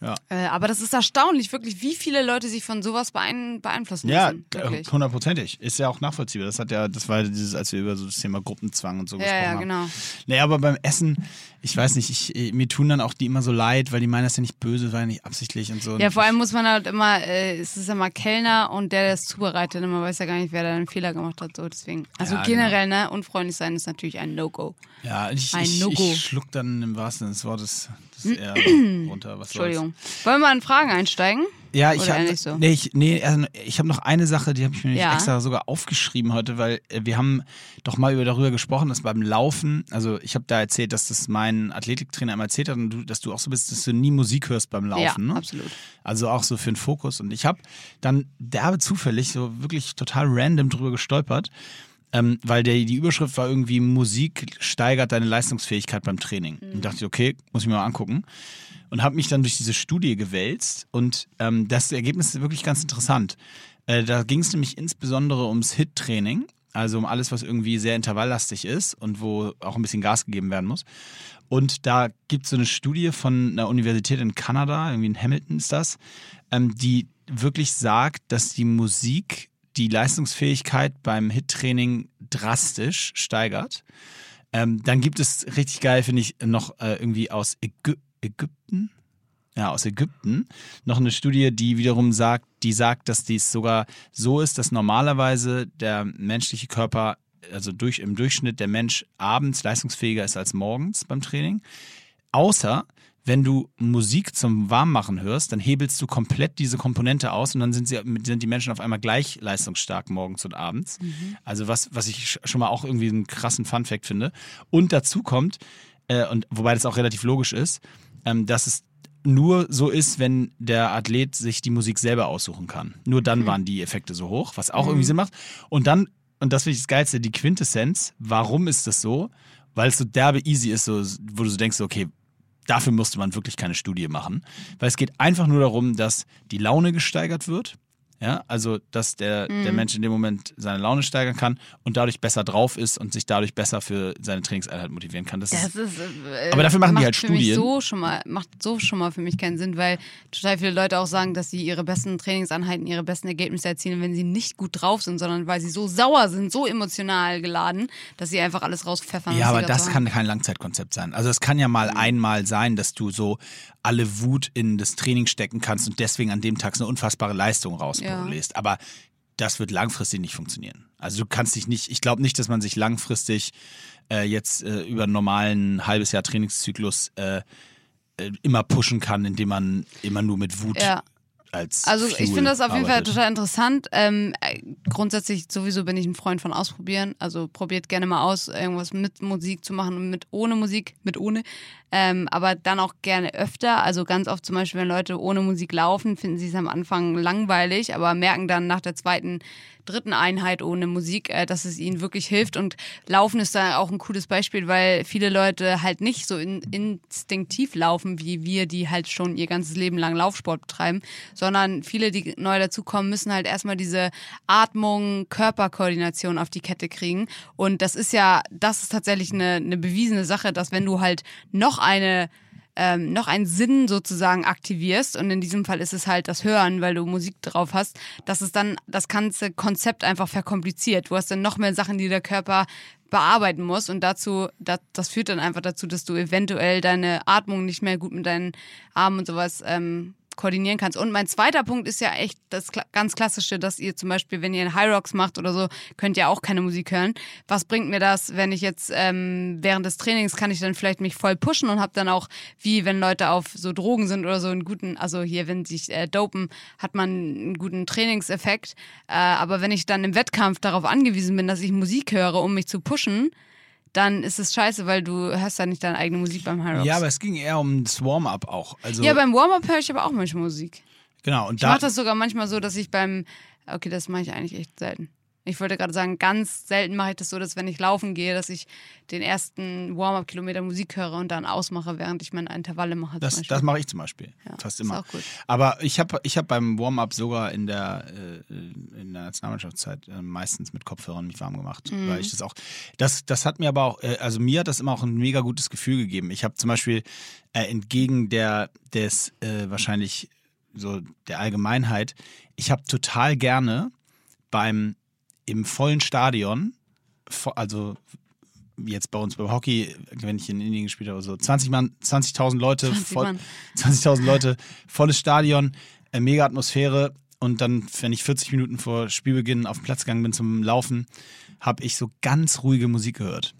Ja. Äh, aber das ist erstaunlich, wirklich, wie viele Leute sich von sowas beein beeinflussen Ja, lassen. Wirklich. hundertprozentig. Ist ja auch nachvollziehbar. Das hat ja, das war ja dieses, als wir über so das Thema Gruppenzwang und so Ja, gesprochen ja, haben. genau. Nee, aber beim Essen, ich weiß nicht, ich, eh, mir tun dann auch die immer so leid, weil die meinen das ja nicht böse, war ja nicht absichtlich und so. Ja, vor allem muss man halt immer, äh, es ist immer Kellner und der, der es zubereitet, und man weiß ja gar nicht, wer da einen Fehler gemacht hat, so deswegen. Also Ja, generell, ne, unfreundlich sein ist natürlich ein No-Go. ja, ich, ein ich, No-Go. ich schluck dann im wahrsten Sinne des Wortes das eher runter. Was soll's. Entschuldigung. Wollen wir an Fragen einsteigen? Ja, ich habe so? nee, ich, nee, also ich habe noch eine Sache, die habe ich mir Ja. extra sogar aufgeschrieben heute, weil äh, wir haben doch mal über darüber gesprochen, dass beim Laufen, also ich habe da erzählt, dass das mein Athletiktrainer einmal erzählt hat und du, dass du auch so bist, dass du nie Musik hörst beim Laufen. ja, ne? absolut. Also auch so für den Fokus. Und ich habe dann derbe zufällig so wirklich total random drüber gestolpert, ähm, weil der, die Überschrift war irgendwie Musik steigert deine Leistungsfähigkeit beim Training. Und dachte ich, okay, muss ich mir mal angucken. Und habe mich dann durch diese Studie gewälzt und ähm, das Ergebnis ist wirklich ganz interessant. Äh, da ging es nämlich insbesondere ums HIT-Training. also um alles, was irgendwie sehr intervalllastig ist und wo auch ein bisschen Gas gegeben werden muss. Und da gibt es so eine Studie von einer Universität in Kanada, irgendwie in Hamilton ist das, ähm, die wirklich sagt, dass die Musik die Leistungsfähigkeit beim Hit-Training drastisch steigert. Ähm, dann gibt es richtig geil, finde ich, noch äh, irgendwie aus Ägy Ägypten. Ja, aus Ägypten. Noch eine Studie, die wiederum sagt, die sagt, dass dies sogar so ist, dass normalerweise der menschliche Körper, also durch, im Durchschnitt der Mensch abends leistungsfähiger ist als morgens beim Training. Außer wenn du Musik zum Warmmachen hörst, dann hebelst du komplett diese Komponente aus und dann sind, sie, sind die Menschen auf einmal gleich leistungsstark morgens und abends. Mhm. Also was, was ich schon mal auch irgendwie einen krassen Funfact finde. Und dazu kommt, äh, und wobei das auch relativ logisch ist, ähm, dass es nur so ist, wenn der Athlet sich die Musik selber aussuchen kann. Nur dann mhm. waren die Effekte so hoch, was auch mhm. irgendwie Sinn macht. Und dann, und das finde ich das Geilste, die Quintessenz, warum ist das so? Weil es so derbe easy ist, so, wo du so denkst, okay, dafür musste man wirklich keine Studie machen, weil es geht einfach nur darum, dass die Laune gesteigert wird ja, also dass der, mhm. der Mensch in dem Moment seine Laune steigern kann und dadurch besser drauf ist und sich dadurch besser für seine Trainingseinheit motivieren kann. Das, das ist, ist, äh, aber dafür machen die halt Studien. So schon mal, macht so schon mal für mich keinen Sinn, weil total viele Leute auch sagen, dass sie ihre besten Trainingseinheiten, ihre besten Ergebnisse erzielen, wenn sie nicht gut drauf sind, sondern weil sie so sauer sind, so emotional geladen, dass sie einfach alles rauspfeffern. Ja, aber das kann kein Langzeitkonzept sein. Also es kann ja mal mhm. einmal sein, dass du so alle Wut in das Training stecken kannst und deswegen an dem Tag so eine unfassbare Leistung rausbläst. Ja. Aber das wird langfristig nicht funktionieren. Also du kannst dich nicht, ich glaube nicht, dass man sich langfristig äh, jetzt äh, über einen normalen halbes Jahr Trainingszyklus äh, äh immer pushen kann, indem man immer nur mit Wut ja als Also Fuel ich finde das auf jeden arbeitet. Fall total interessant. Ähm, äh, grundsätzlich sowieso bin ich ein Freund von Ausprobieren. Also probiert gerne mal aus, irgendwas mit Musik zu machen und mit ohne Musik, mit ohne. Ähm, aber dann auch gerne öfter. Also ganz oft zum Beispiel, wenn Leute ohne Musik laufen, finden sie es am Anfang langweilig, aber merken dann nach der zweiten dritten Einheit ohne Musik, äh, dass es ihnen wirklich hilft. Und Laufen ist da auch ein cooles Beispiel, weil viele Leute halt nicht so in, instinktiv laufen, wie wir, die halt schon ihr ganzes Leben lang Laufsport betreiben, sondern viele, die neu dazukommen, müssen halt erstmal diese Atmung, Körperkoordination auf die Kette kriegen. Und das ist ja, das ist tatsächlich eine, eine bewiesene Sache, dass wenn du halt noch eine ähm, noch einen Sinn sozusagen aktivierst und in diesem Fall ist es halt das Hören, weil du Musik drauf hast, dass es dann das ganze Konzept einfach verkompliziert. Du hast dann noch mehr Sachen, die der Körper bearbeiten muss und dazu, das, das führt dann einfach dazu, dass du eventuell deine Atmung nicht mehr gut mit deinen Armen und sowas ähm, koordinieren kannst. Und mein zweiter Punkt ist ja echt das ganz Klassische, dass ihr zum Beispiel, wenn ihr in High Rocks macht oder so, könnt ihr auch keine Musik hören. Was bringt mir das, wenn ich jetzt ähm, während des Trainings kann ich dann vielleicht mich voll pushen und habe dann auch, wie wenn Leute auf so Drogen sind oder so, einen guten, also hier, wenn sich äh, dopen, hat man einen guten Trainingseffekt. Äh, aber wenn ich dann im Wettkampf darauf angewiesen bin, dass ich Musik höre, um mich zu pushen, dann ist es scheiße, weil du hörst ja nicht deine eigene Musik beim High Rocks. Ja, aber es ging eher um das Warm-up auch. Also ja, beim Warm-up höre ich aber auch manchmal Musik. Genau. Und ich mache das sogar manchmal so, dass ich beim, okay, das mache ich eigentlich echt selten. Ich wollte gerade sagen, ganz selten mache ich das so, dass wenn ich laufen gehe, dass ich den ersten Warm-up-Kilometer Musik höre und dann ausmache, während ich meine Intervalle mache. Das, das mache ich zum Beispiel. Ja, fast immer. Aber ich habe ich hab beim Warm-up sogar in der, äh, in der Nationalmannschaftszeit äh, meistens mit Kopfhörern mich warm gemacht. Mhm. Weil ich das auch. Das, das hat mir aber auch, äh, also mir hat das immer auch ein mega gutes Gefühl gegeben. Ich habe zum Beispiel äh, entgegen der des äh, wahrscheinlich so der Allgemeinheit, ich habe total gerne beim im vollen Stadion, also jetzt bei uns beim Hockey, wenn ich in Indien gespielt habe, so 20 Mann, 20.000 Leute, 20 voll, 20.000 [laughs] Leute, volles Stadion, äh, mega Atmosphäre und dann, wenn ich 40 Minuten vor Spielbeginn auf den Platz gegangen bin zum Laufen, habe ich so ganz ruhige Musik gehört.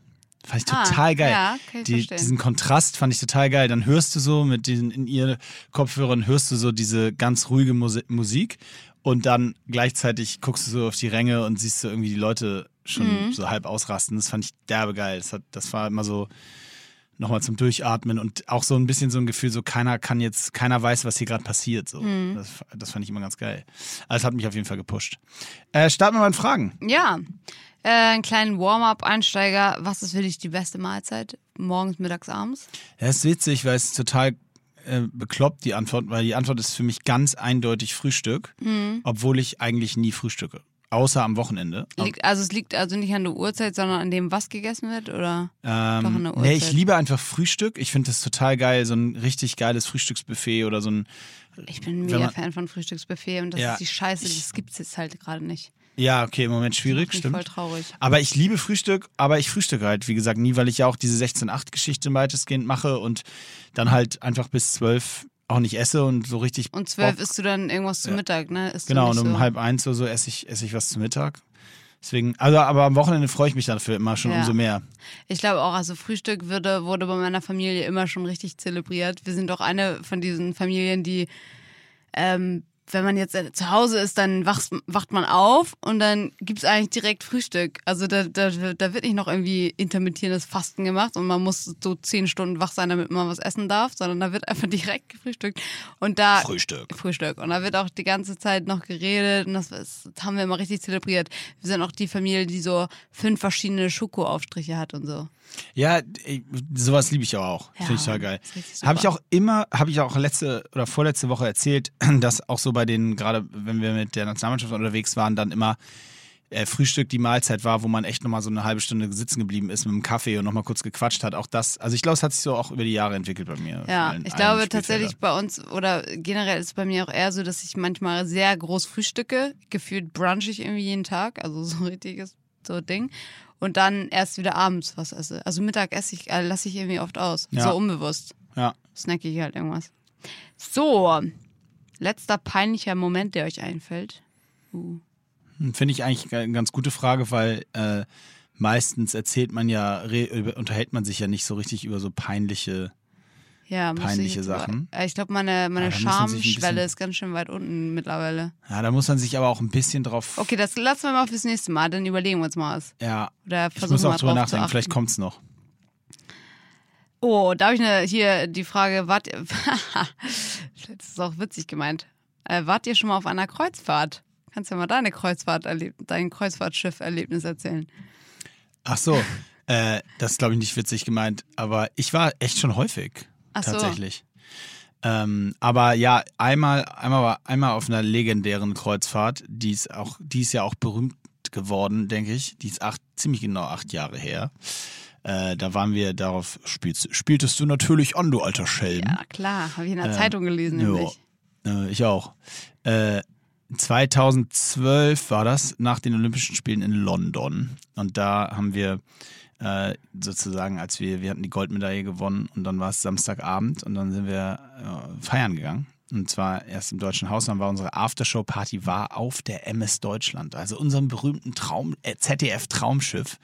Fand ich total ah, geil. Ja, Die, diesen Kontrast fand ich total geil. Dann hörst du so mit diesen in ihr Kopfhörern hörst du so diese ganz ruhige Musik und dann gleichzeitig guckst du so auf die Ränge und siehst du irgendwie die Leute schon mhm. so halb ausrasten. Das fand ich derbe geil. Das, hat, das war immer so nochmal zum Durchatmen und auch so ein bisschen so ein Gefühl, so keiner kann jetzt, keiner weiß, was hier gerade passiert. So. Mhm. Das, das, fand ich immer ganz geil. Also das hat mich auf jeden Fall gepusht. Äh, starten wir mal mit Fragen. Ja. Äh, einen kleinen Warm-up-Einsteiger. Was ist für dich die beste Mahlzeit? Morgens, mittags, abends? Ja, ist witzig, weil es total äh, bekloppt, die Antwort, weil die Antwort ist für mich ganz eindeutig Frühstück, mhm. obwohl ich eigentlich nie frühstücke. außer am Wochenende. Liegt, also es liegt also nicht an der Uhrzeit, sondern an dem, was gegessen wird, oder? Doch an Ähm, der nee, ich Uhrzeit. liebe einfach Frühstück. Ich finde das total geil, so ein richtig geiles Frühstücksbuffet oder so ein. Ich bin mega man- Fan von Frühstücksbuffet und das Ja, ist die Scheiße, ich- das gibt's jetzt halt gerade nicht. Ja, okay, im Moment schwierig, stimmt. voll traurig. Aber ich liebe Frühstück, aber ich frühstücke halt, wie gesagt, nie, weil ich ja auch diese 16-8-Geschichte weitestgehend mache und dann halt einfach bis 12 auch nicht esse und so richtig. Und zwölf Bock- isst du dann irgendwas zu Ja. Mittag, ne? Isst Genau, und um so. halb eins oder so esse ich, esse ich was zu Mittag. Deswegen, also, aber am Wochenende freue ich mich dafür immer schon Ja. umso mehr. Ich glaube auch, also Frühstück wurde, wurde bei meiner Familie immer schon richtig zelebriert. Wir sind doch eine von diesen Familien, die, ähm, wenn man jetzt äh, zu Hause ist, dann wacht, wacht man auf und dann gibt's eigentlich direkt Frühstück. Also da, da, da wird nicht noch irgendwie intermittierendes Fasten gemacht und man muss so zehn Stunden wach sein, damit man was essen darf, sondern da wird [laughs] einfach direkt gefrühstückt. Und da Frühstück. Frühstück. Und da wird auch die ganze Zeit noch geredet und das, das haben wir immer richtig zelebriert. Wir sind auch die Familie, die so fünf verschiedene Schokoaufstriche hat und so. Ja, sowas liebe ich auch. Ja, Finde ich total geil. Habe ich auch immer, habe ich auch letzte oder vorletzte Woche erzählt, [clears throat] dass auch so bei den, gerade wenn wir mit der Nationalmannschaft unterwegs waren, dann immer äh, Frühstück die Mahlzeit war, wo man echt nochmal so eine halbe Stunde sitzen geblieben ist mit dem Kaffee und nochmal kurz gequatscht hat. Auch das, also ich glaube, es hat sich so auch über die Jahre entwickelt bei mir. Ja, Allen- ich glaube tatsächlich bei uns oder generell ist es bei mir auch eher so, dass ich manchmal sehr groß frühstücke, gefühlt brunch ich irgendwie jeden Tag, also [laughs] so ein richtiges so Ding. Und dann erst wieder abends was esse. Also Mittag esse ich, äh, lasse ich irgendwie oft aus. Ja. So unbewusst. Ja. Snacke ich halt irgendwas. So, letzter peinlicher Moment, der euch einfällt. Uh. Finde ich eigentlich eine ganz gute Frage, weil äh, meistens erzählt man ja, über- unterhält man sich ja nicht so richtig über so peinliche. Ja, Peinliche ich Sachen. Äh, ich glaube, meine, meine Schamschwelle ist ganz schön weit unten mittlerweile. Ja, da muss man sich aber auch ein bisschen drauf. Okay, das lassen wir mal fürs nächste Mal, dann überlegen wir uns mal was. Ja, Oder ich muss auch mal drüber nachdenken. Vielleicht achten. kommt's noch. Oh, da habe ich eine, hier die Frage, wart ihr, [laughs] das ist auch witzig gemeint, äh, wart ihr schon mal auf einer Kreuzfahrt? Kannst ja mal deine Kreuzfahrt dein Kreuzfahrtschiff-Erlebnis erzählen. Ach so, äh, das ist glaube ich nicht witzig gemeint, aber ich war echt schon häufig Ach so. tatsächlich. Ähm, aber ja, einmal, einmal, einmal auf einer legendären Kreuzfahrt, die ist auch, die ist ja auch berühmt geworden, denke ich. Die ist acht, ziemlich genau acht Jahre her. Äh, da waren wir darauf, spielst, spieltest du natürlich an, du alter Schelm. Ja, klar, habe ich in der Ähm, Zeitung gelesen, nämlich. Äh, ich auch. Äh, 2012 war das, nach den Olympischen Spielen in London. Und da haben wir äh, sozusagen, als wir, wir hatten die Goldmedaille gewonnen und dann war es Samstagabend und dann sind wir äh, feiern gegangen. Und zwar erst im Deutschen Haus, dann war unsere Aftershow-Party war auf der MS Deutschland, also unserem berühmten Traum, äh, ZDF-Traumschiff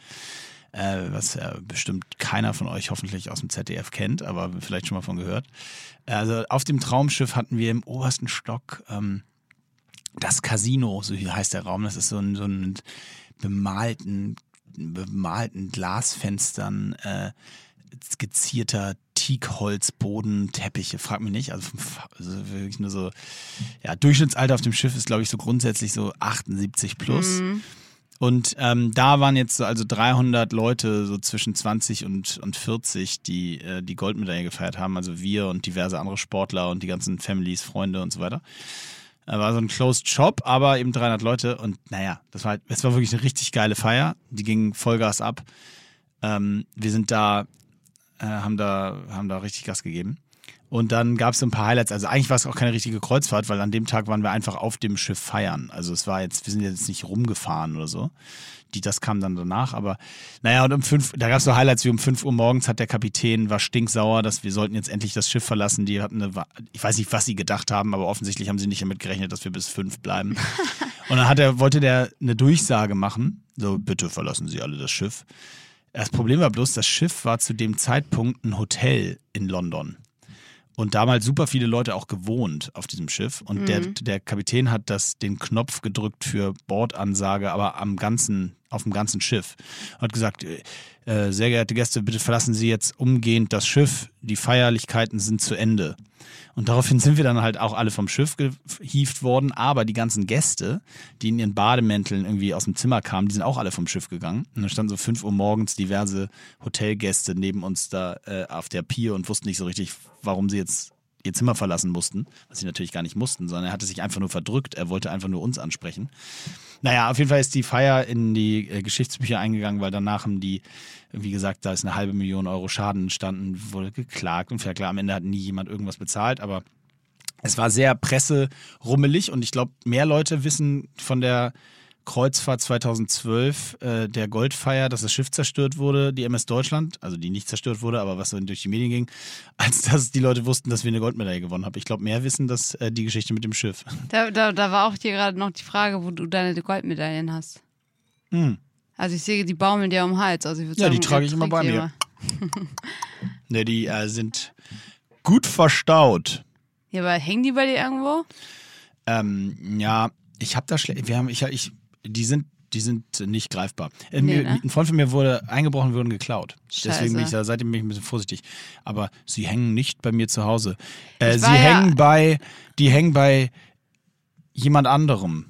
äh, was ja bestimmt keiner von euch hoffentlich aus dem ZDF kennt, aber vielleicht schon mal von gehört. Also auf dem Traumschiff hatten wir im obersten Stock ähm, das Casino, so heißt der Raum. Das ist so ein, so ein bemalten, bemalten Glasfenstern, äh, skizzierter Teakholzboden, Teppiche, frag mich nicht. Also, also wirklich nur so, ja, Durchschnittsalter auf dem Schiff ist, glaube ich, so grundsätzlich so 78 plus. Und ähm, da waren jetzt so also 300 Leute, so zwischen 20 und, und 40, die äh, die Goldmedaille gefeiert haben. Also wir und diverse andere Sportler und die ganzen Families, Freunde und so weiter. Äh, War so ein Closed Shop, aber eben 300 Leute. Und naja, das war, es war wirklich eine richtig geile Feier. Die ging Vollgas ab. Ähm, wir sind da, äh, haben da, haben da richtig Gas gegeben. Und dann gab es so ein paar Highlights. Also eigentlich war es auch keine richtige Kreuzfahrt, weil an dem Tag waren wir einfach auf dem Schiff feiern. Also es war jetzt, wir sind jetzt nicht rumgefahren oder so. Die, das kam dann danach, aber naja, und um fünf, da gab es so Highlights wie um fünf Uhr morgens hat der Kapitän, war stinksauer, dass wir sollten jetzt endlich das Schiff verlassen. Die hatten eine, ich weiß nicht, was sie gedacht haben, aber offensichtlich haben sie nicht damit gerechnet, dass wir bis fünf bleiben. [laughs] und dann hat er, wollte der eine Durchsage machen. So, bitte verlassen Sie alle das Schiff. Das Problem war bloß, das Schiff war zu dem Zeitpunkt ein Hotel in London. Und damals super viele Leute auch gewohnt auf diesem Schiff. Und der, der Kapitän hat das, den Knopf gedrückt für Bordansage, aber am ganzen, auf dem ganzen Schiff. Hat gesagt, äh, sehr geehrte Gäste, bitte verlassen Sie jetzt umgehend das Schiff. Die Feierlichkeiten sind zu Ende. Und daraufhin sind wir dann halt auch alle vom Schiff gehievt worden, aber die ganzen Gäste, die in ihren Bademänteln irgendwie aus dem Zimmer kamen, die sind auch alle vom Schiff gegangen. Und dann standen so fünf Uhr morgens diverse Hotelgäste neben uns da äh, auf der Pier und wussten nicht so richtig, warum sie jetzt ihr Zimmer verlassen mussten, was sie natürlich gar nicht mussten, sondern er hatte sich einfach nur verdrückt. Er wollte einfach nur uns ansprechen. Naja, auf jeden Fall ist die Feier in die äh, Geschichtsbücher eingegangen, weil danach haben die, wie gesagt, da ist eine halbe Million Euro Schaden entstanden, wurde geklagt und verklagt. Am Ende hat nie jemand irgendwas bezahlt, aber es war sehr presserummelig und ich glaube, mehr Leute wissen von der Kreuzfahrt 2012 äh, der Goldfeier, dass das Schiff zerstört wurde, die MS Deutschland, also die nicht zerstört wurde, aber was so durch die Medien ging, [laughs] als dass die Leute wussten, dass wir eine Goldmedaille gewonnen haben. Ich glaube, mehr wissen das äh, die Geschichte mit dem Schiff. Da, da, da war auch hier gerade noch die Frage, wo du deine Goldmedaillen hast. Hm. Also ich sehe, die baumeln dir um den Hals. Also ich würd Ja, sagen, die trage ich immer bei mir. Ne, die äh, sind gut verstaut. Ja, aber hängen die bei dir irgendwo? Ähm, ja, ich habe da schlecht. Wir haben, ich, ich, die sind, die sind nicht greifbar. Äh, Nee, mir, ne? Ein Freund von mir wurde eingebrochen, wurden geklaut. Scheiße. Deswegen bin ich da, seitdem bin ich ein bisschen vorsichtig. Aber sie hängen nicht bei mir zu Hause. Äh, sie ja- hängen bei, die hängen bei jemand anderem.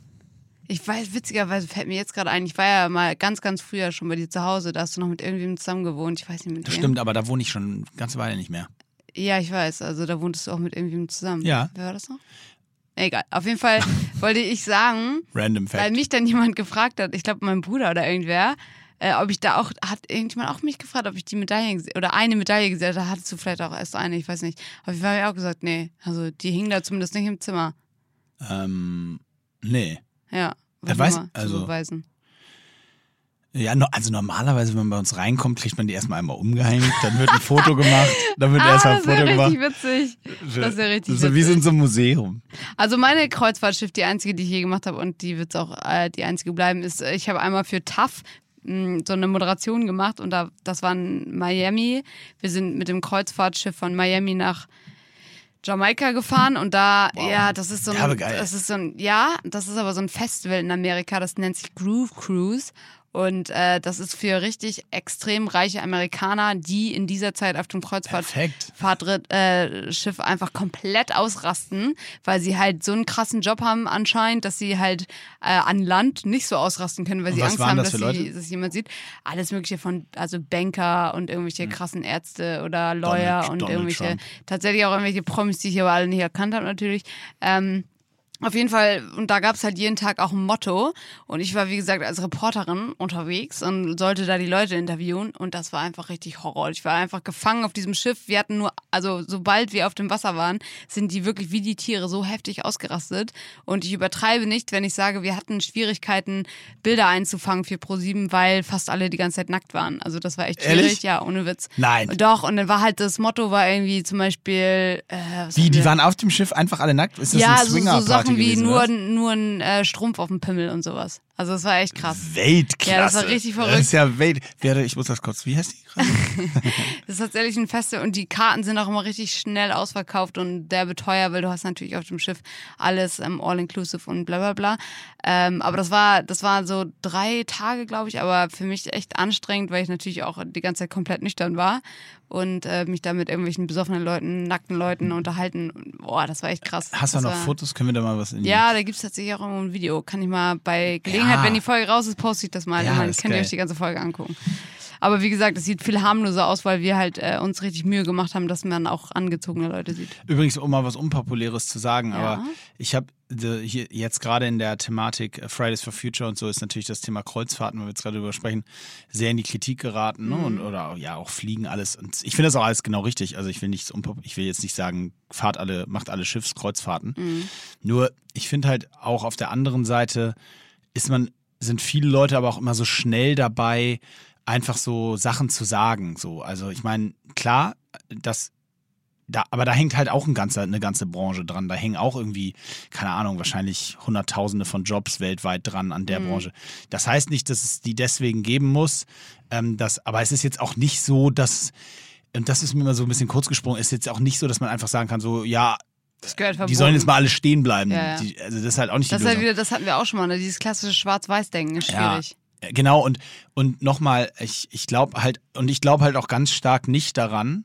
Ich weiß, witzigerweise fällt mir jetzt gerade ein, ich war ja mal ganz, ganz früher schon bei dir zu Hause, da hast du noch mit irgendwem zusammen gewohnt, ich weiß nicht mit Das wem. stimmt, aber da wohne ich schon eine ganze Weile nicht mehr. Ja, ich weiß, also da wohntest du auch mit irgendwem zusammen. Ja. Wer war das noch? Egal, auf jeden Fall [laughs] wollte ich sagen, Random weil Fact. mich dann jemand gefragt hat, ich glaube mein Bruder oder irgendwer, äh, ob ich da auch, hat irgendjemand auch mich gefragt, ob ich die Medaille gese- oder eine Medaille gesehen habe, hattest du vielleicht auch erst eine, ich weiß nicht. Auf jeden Fall habe ich auch gesagt, nee, also die hingen da zumindest nicht im Zimmer. Ähm, nee. Ja, Was weiß- also- beweisen. Ja, also normalerweise, wenn man bei uns reinkommt, kriegt man die erstmal einmal umgehängt, dann wird ein Foto gemacht, dann wird [laughs] erstmal ein das Foto ist ja gemacht. richtig witzig. Das ist ja richtig so wie witzig. so in so einem Museum. Also meine Kreuzfahrtschiff, die einzige, die ich je gemacht habe und die wird auch äh, die einzige bleiben, ist, äh, ich habe einmal für TAF mh, so eine Moderation gemacht und da, das war in Miami. Wir sind mit dem Kreuzfahrtschiff von Miami nach Jamaika gefahren und da, ja, das ist so ein, das ist so ein, ja, das ist aber so ein Festival in Amerika, das nennt sich Groove Cruise. Und äh, das ist für richtig extrem reiche Amerikaner, die in dieser Zeit auf dem. Kreuzfahrtschiff äh, einfach komplett ausrasten, weil sie halt so einen krassen Job haben anscheinend, dass sie halt äh, an Land nicht so ausrasten können, weil Und sie Angst haben, das dass, sie, dass jemand sieht. Alles mögliche von, also Banker und irgendwelche krassen Ärzte oder Lawyer Donald- und Donald irgendwelche, Trump. tatsächlich auch irgendwelche Promis, die ich aber alle nicht erkannt habe natürlich. Ähm, auf jeden Fall, und da gab's halt jeden Tag auch ein Motto. Und ich war, wie gesagt, als Reporterin unterwegs und sollte da die Leute interviewen. Und das war einfach richtig Horror. Ich war einfach gefangen auf diesem Schiff. Wir hatten nur, also sobald wir auf dem Wasser waren, sind die wirklich wie die Tiere so heftig ausgerastet. Und ich übertreibe nicht, wenn ich sage, wir hatten Schwierigkeiten, Bilder einzufangen für ProSieben, weil fast alle die ganze Zeit nackt waren. Also das war echt schwierig. Ehrlich? Ja, ohne Witz. Nein. Doch, und dann war halt das Motto war irgendwie zum Beispiel, äh, Wie, die waren auf dem Schiff einfach alle nackt? Ist das ja, eine so, so Swinger-Party Sachen wie nur, nur ein äh, Strumpf auf dem Pimmel und sowas. Also das war echt krass. Weltklasse. Ja, das war richtig verrückt. Das ist ja Welt. Werde, ich muss das kurz. Wie heißt die gerade? [laughs] Das ist tatsächlich ein Festival und die Karten sind auch immer richtig schnell ausverkauft und derbe teuer, weil du hast natürlich auf dem Schiff alles ähm, all-inclusive und bla bla bla. Ähm, aber das war, das war so drei Tage, glaube ich, aber für mich echt anstrengend, weil ich natürlich auch die ganze Zeit komplett nüchtern war und äh, mich da mit irgendwelchen besoffenen Leuten, nackten Leuten unterhalten. Boah, das war echt krass. Hast du noch war, Fotos? Können wir da mal was in die Ja, da gibt's tatsächlich auch ein Video. Kann ich mal bei Gelegenheit, Ja. wenn die Folge raus ist, poste ich das mal. Ja, dann könnt ihr geil. euch die ganze Folge angucken. Aber wie gesagt, es sieht viel harmloser aus, weil wir halt äh, uns richtig Mühe gemacht haben, dass man auch angezogene Leute sieht. Übrigens, um mal was Unpopuläres zu sagen, Ja. aber ich habe jetzt gerade in der Thematik äh, Fridays for Future und so ist natürlich das Thema Kreuzfahrten, wo wir jetzt gerade drüber sprechen, sehr in die Kritik geraten ne? Mhm. und oder ja auch Fliegen alles. Und ich finde das auch alles genau richtig. Also ich will nichts ich will jetzt nicht sagen, fahrt alle, macht alle Schiffskreuzfahrten. Mhm. Nur ich finde halt auch auf der anderen Seite ist man sind viele Leute aber auch immer so schnell dabei, einfach so Sachen zu sagen. So, also ich meine, klar, das da, aber da hängt halt auch ein ganzer, eine ganze Branche dran. Da hängen auch irgendwie, keine Ahnung, wahrscheinlich Hunderttausende von Jobs weltweit dran an der Branche. Das heißt nicht, dass es die deswegen geben muss. Ähm, das, aber es ist jetzt auch nicht so, dass, und das ist mir immer so ein bisschen kurz gesprungen, ist jetzt auch nicht so, dass man einfach sagen kann, so, ja, Das gehört verboten. die sollen jetzt mal alle stehen bleiben. Ja, ja. Die, also das ist halt auch nicht das die halt Lösung. wieder, das hatten wir auch schon mal, ne? dieses klassische Schwarz-Weiß-Denken ist Ja. schwierig. Genau, und, und nochmal, ich, ich glaube halt, und ich glaube halt auch ganz stark nicht daran,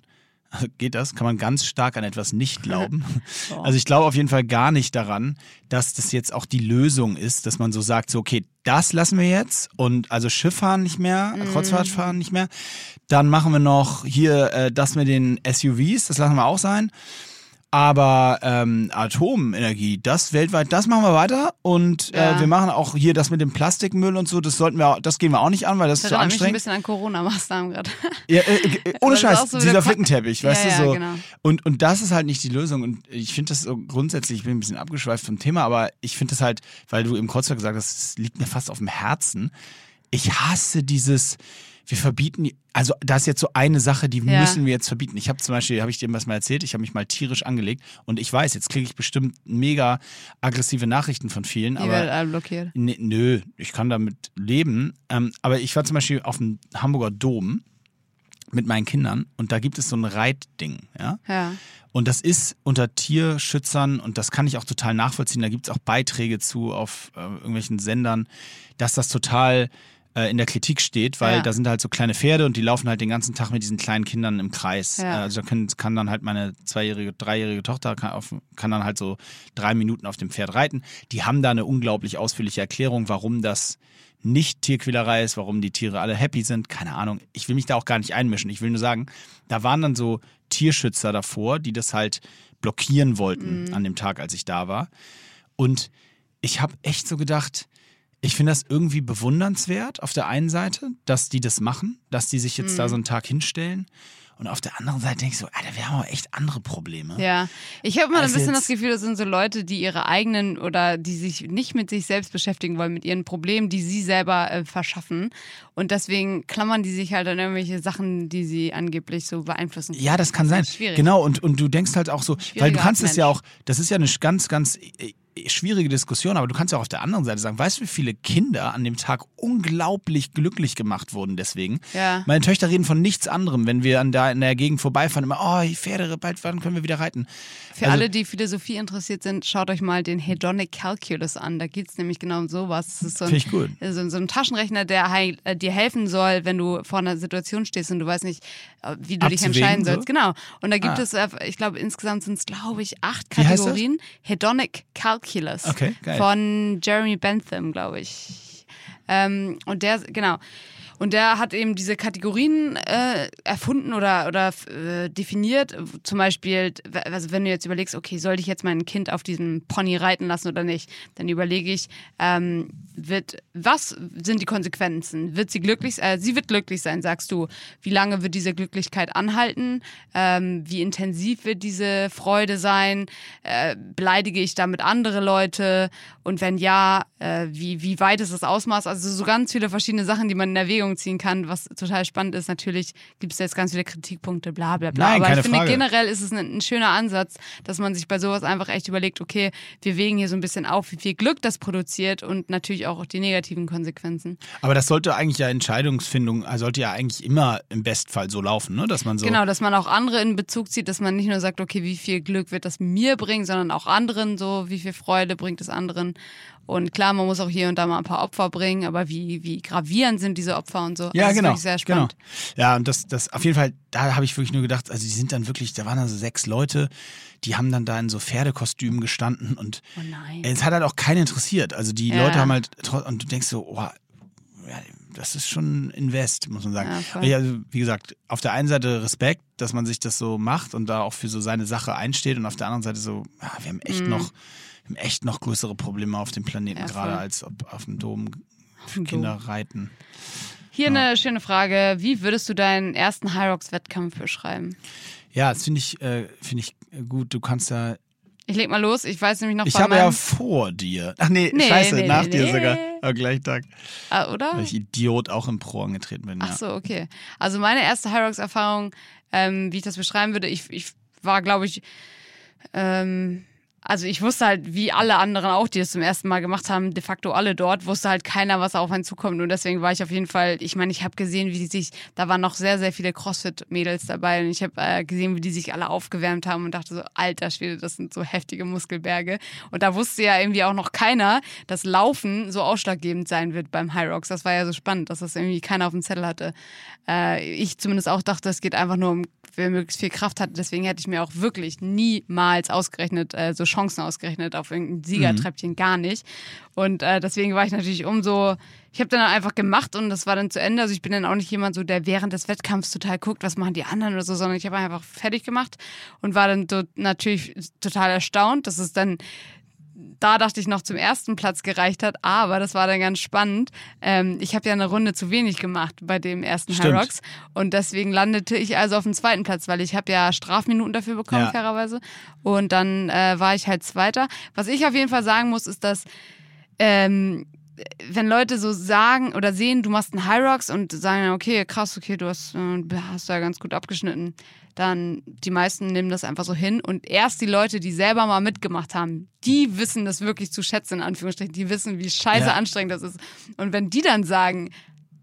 [laughs] geht das? Kann man ganz stark an etwas nicht glauben? [laughs] [laughs] Also ich glaube auf jeden Fall gar nicht daran, dass das jetzt auch die Lösung ist, dass man so sagt, so okay, das lassen wir jetzt und also Schifffahren nicht mehr, Kreuzfahrtfahren nicht mehr. Dann machen wir noch hier äh, das mit den SUVs, das lassen wir auch sein. Aber ähm, Atomenergie, das weltweit, das machen wir weiter. Und Ja. äh, wir machen auch hier das mit dem Plastikmüll und so, das sollten wir, das gehen wir auch nicht an, weil das, Das ist zu erinnert mich ein anstrengend. bisschen an Corona-Maßnahmen gerade. [laughs] Ja, äh, äh, ohne Das ist Scheiß, so dieser Flickenteppich, weißt Ja, du so. genau. Und, und das ist halt nicht die Lösung. Und ich finde das so grundsätzlich, ich bin ein bisschen abgeschweift vom Thema, aber ich finde das halt, weil du im Kreuzberg gesagt hast, es liegt mir fast auf dem Herzen. Ich hasse dieses, wir verbieten, also da ist jetzt so eine Sache, die Ja. müssen wir jetzt verbieten. Ich habe zum Beispiel, habe ich dir was mal erzählt, ich habe mich mal tierisch angelegt und ich weiß, jetzt kriege ich bestimmt mega aggressive Nachrichten von vielen, Die aber alle blockiert. Nee, nö, ich kann damit leben. Ähm, aber ich war zum Beispiel auf dem Hamburger Dom mit meinen Kindern und da gibt es so ein Reitding, ja. Ja. Und das ist unter Tierschützern und das kann ich auch total nachvollziehen. Da gibt es auch Beiträge zu auf äh, irgendwelchen Sendern, dass das total äh, in der Kritik steht, weil Ja. da sind halt so kleine Pferde und die laufen halt den ganzen Tag mit diesen kleinen Kindern im Kreis. Ja. Äh, Also da können, kann dann halt meine zweijährige, dreijährige Tochter kann, auf, kann dann halt so drei Minuten auf dem Pferd reiten. Die haben da eine unglaublich ausführliche Erklärung, warum das nicht Tierquälerei ist, warum die Tiere alle happy sind, keine Ahnung. Ich will mich da auch gar nicht einmischen. Ich will nur sagen, da waren dann so Tierschützer davor, die das halt blockieren wollten an dem Tag, als ich da war. Und ich habe echt so gedacht, ich finde das irgendwie bewundernswert auf der einen Seite, dass die das machen, dass die sich jetzt da so einen Tag hinstellen. Und auf der anderen Seite denke ich so, Alter, wir haben aber echt andere Probleme. Ja, ich habe immer ein bisschen das Gefühl, das sind so Leute, die ihre eigenen oder die sich nicht mit sich selbst beschäftigen wollen, mit ihren Problemen, die sie selber äh, verschaffen. Und deswegen klammern die sich halt an irgendwelche Sachen, die sie angeblich so beeinflussen. können. Ja, das kann sein. ist schwierig. Genau, und, und du denkst halt auch so, weil du kannst es ja auch, das ist ja eine ganz, ganz äh, schwierige Diskussion, aber du kannst ja auch auf der anderen Seite sagen, weißt du, wie viele Kinder an dem Tag unglaublich glücklich gemacht wurden deswegen? Ja. Meine Töchter reden von nichts anderem, wenn wir an da in der Gegend vorbeifahren, immer, oh, die Pferde, bald wann können wir wieder reiten? Für Also- alle, die Philosophie interessiert sind, schaut euch mal den Hedonic Calculus an. Da geht es nämlich genau um sowas. Das ist so ein, so, so ein Taschenrechner, der heil, äh, dir helfen soll, wenn du vor einer Situation stehst und du weißt nicht, wie du dich entscheiden so? sollst. Genau. Und da gibt Ah. es, äh, ich glaube, insgesamt sind es, glaube ich, acht? Kategorien. Hedonic Calculus. Okay. Von Jeremy Bentham, glaube ich. Ähm, und der, genau. Und der hat eben diese Kategorien äh, erfunden oder, oder äh, definiert. Zum Beispiel, also wenn du jetzt überlegst, okay, soll ich jetzt mein Kind auf diesem Pony reiten lassen oder nicht, dann überlege ich, ähm, wird, was sind die Konsequenzen? Wird sie glücklich, äh, sie wird glücklich sein, sagst du. Wie lange wird diese Glücklichkeit anhalten? Ähm, wie intensiv wird diese Freude sein? Äh, beleidige ich damit andere Leute? Und wenn ja, äh, wie, wie weit ist das Ausmaß? Also so ganz viele verschiedene Sachen, die man in Erwägung ziehen kann. Was total spannend ist, natürlich gibt es jetzt ganz viele Kritikpunkte, bla bla bla. Nein, Aber ich finde Frage. generell ist es ein, ein schöner Ansatz, dass man sich bei sowas einfach echt überlegt, okay, wir wägen hier so ein bisschen auf, wie viel Glück das produziert und natürlich auch die negativen Konsequenzen. Aber das sollte eigentlich ja Entscheidungsfindung, also sollte ja eigentlich immer im Bestfall so laufen, ne? dass man so. Genau, dass man auch andere in Bezug zieht, dass man nicht nur sagt, okay, wie viel Glück wird das mir bringen, sondern auch anderen so, wie viel Freude bringt es anderen. Und klar, man muss auch hier und da mal ein paar Opfer bringen, aber wie, wie gravierend sind diese Opfer und so. Ja, das genau. Ist wirklich sehr spannend. Genau. Ja, und das, das auf jeden Fall, da habe ich wirklich nur gedacht, also die sind dann wirklich, da waren dann so sechs Leute, die haben dann da in so Pferdekostümen gestanden und Oh nein. es hat halt auch keinen interessiert. Also die Ja. Leute haben halt, und du denkst so, oh, ja, das ist schon ein Invest, muss man sagen. Ja, also, wie gesagt, auf der einen Seite Respekt, dass man sich das so macht und da auch für so seine Sache einsteht und auf der anderen Seite so, ja, wir haben echt noch, wir haben echt noch größere Probleme auf dem Planeten. Ja, gerade als ob auf dem Dom dem Kinder reiten. Hier eine schöne Frage. Wie würdest du deinen ersten High Rocks Wettkampf beschreiben? Ja, das finde ich, äh, finde ich gut. Du kannst da. Ich leg mal los. Ich weiß nämlich noch Ich habe ja vor dir. Ach nee, Nee, scheiße, nee, nach nee, dir nee. sogar. Am gleichen Tag. Ah, oder? Weil ich Idiot auch im Pro angetreten bin. Ach ja. so, okay. Also meine erste High Rocks Erfahrung, ähm, wie ich das beschreiben würde, ich, ich war, glaube ich, ähm, also ich wusste halt, wie alle anderen auch, die das zum ersten Mal gemacht haben, de facto alle dort, wusste halt keiner, was auf einen zukommt. Und deswegen war ich auf jeden Fall, ich meine, ich habe gesehen, wie die sich, da waren noch sehr, sehr viele CrossFit-Mädels dabei und ich habe äh, gesehen, wie die sich alle aufgewärmt haben und dachte so, alter Schwede, das sind so heftige Muskelberge. Und da wusste ja irgendwie auch noch keiner, dass Laufen so ausschlaggebend sein wird beim High Rocks. Das war ja so spannend, dass das irgendwie keiner auf dem Zettel hatte. Äh, ich zumindest auch dachte, es geht einfach nur um, wer möglichst viel Kraft hat. Deswegen hätte ich mir auch wirklich niemals ausgerechnet, äh, so Chancen ausgerechnet auf irgendein Siegertreppchen, gar nicht. Und äh, deswegen war ich natürlich umso, ich habe dann einfach gemacht und das war dann zu Ende. Also ich bin dann auch nicht jemand so, der während des Wettkampfs total guckt, was machen die anderen oder so, sondern ich habe einfach fertig gemacht und war dann so natürlich total erstaunt, dass es dann da dachte ich noch zum ersten Platz gereicht hat, aber das war dann ganz spannend. Ähm, ich habe ja eine Runde zu wenig gemacht bei dem ersten Stimmt. High Rocks und deswegen landete ich also auf dem zweiten Platz, weil ich habe ja Strafminuten dafür bekommen, Ja. fairerweise. Und dann äh, war ich halt Zweiter. Was ich auf jeden Fall sagen muss, ist, dass ähm, wenn Leute so sagen oder sehen, du machst einen High Rocks und sagen, okay, krass, okay, du hast, äh, hast da ganz gut abgeschnitten, dann die meisten nehmen das einfach so hin und erst die Leute, die selber mal mitgemacht haben, die wissen das wirklich zu schätzen, in Anführungsstrichen, die wissen, wie scheiße Ja. anstrengend das ist. Und wenn die dann sagen,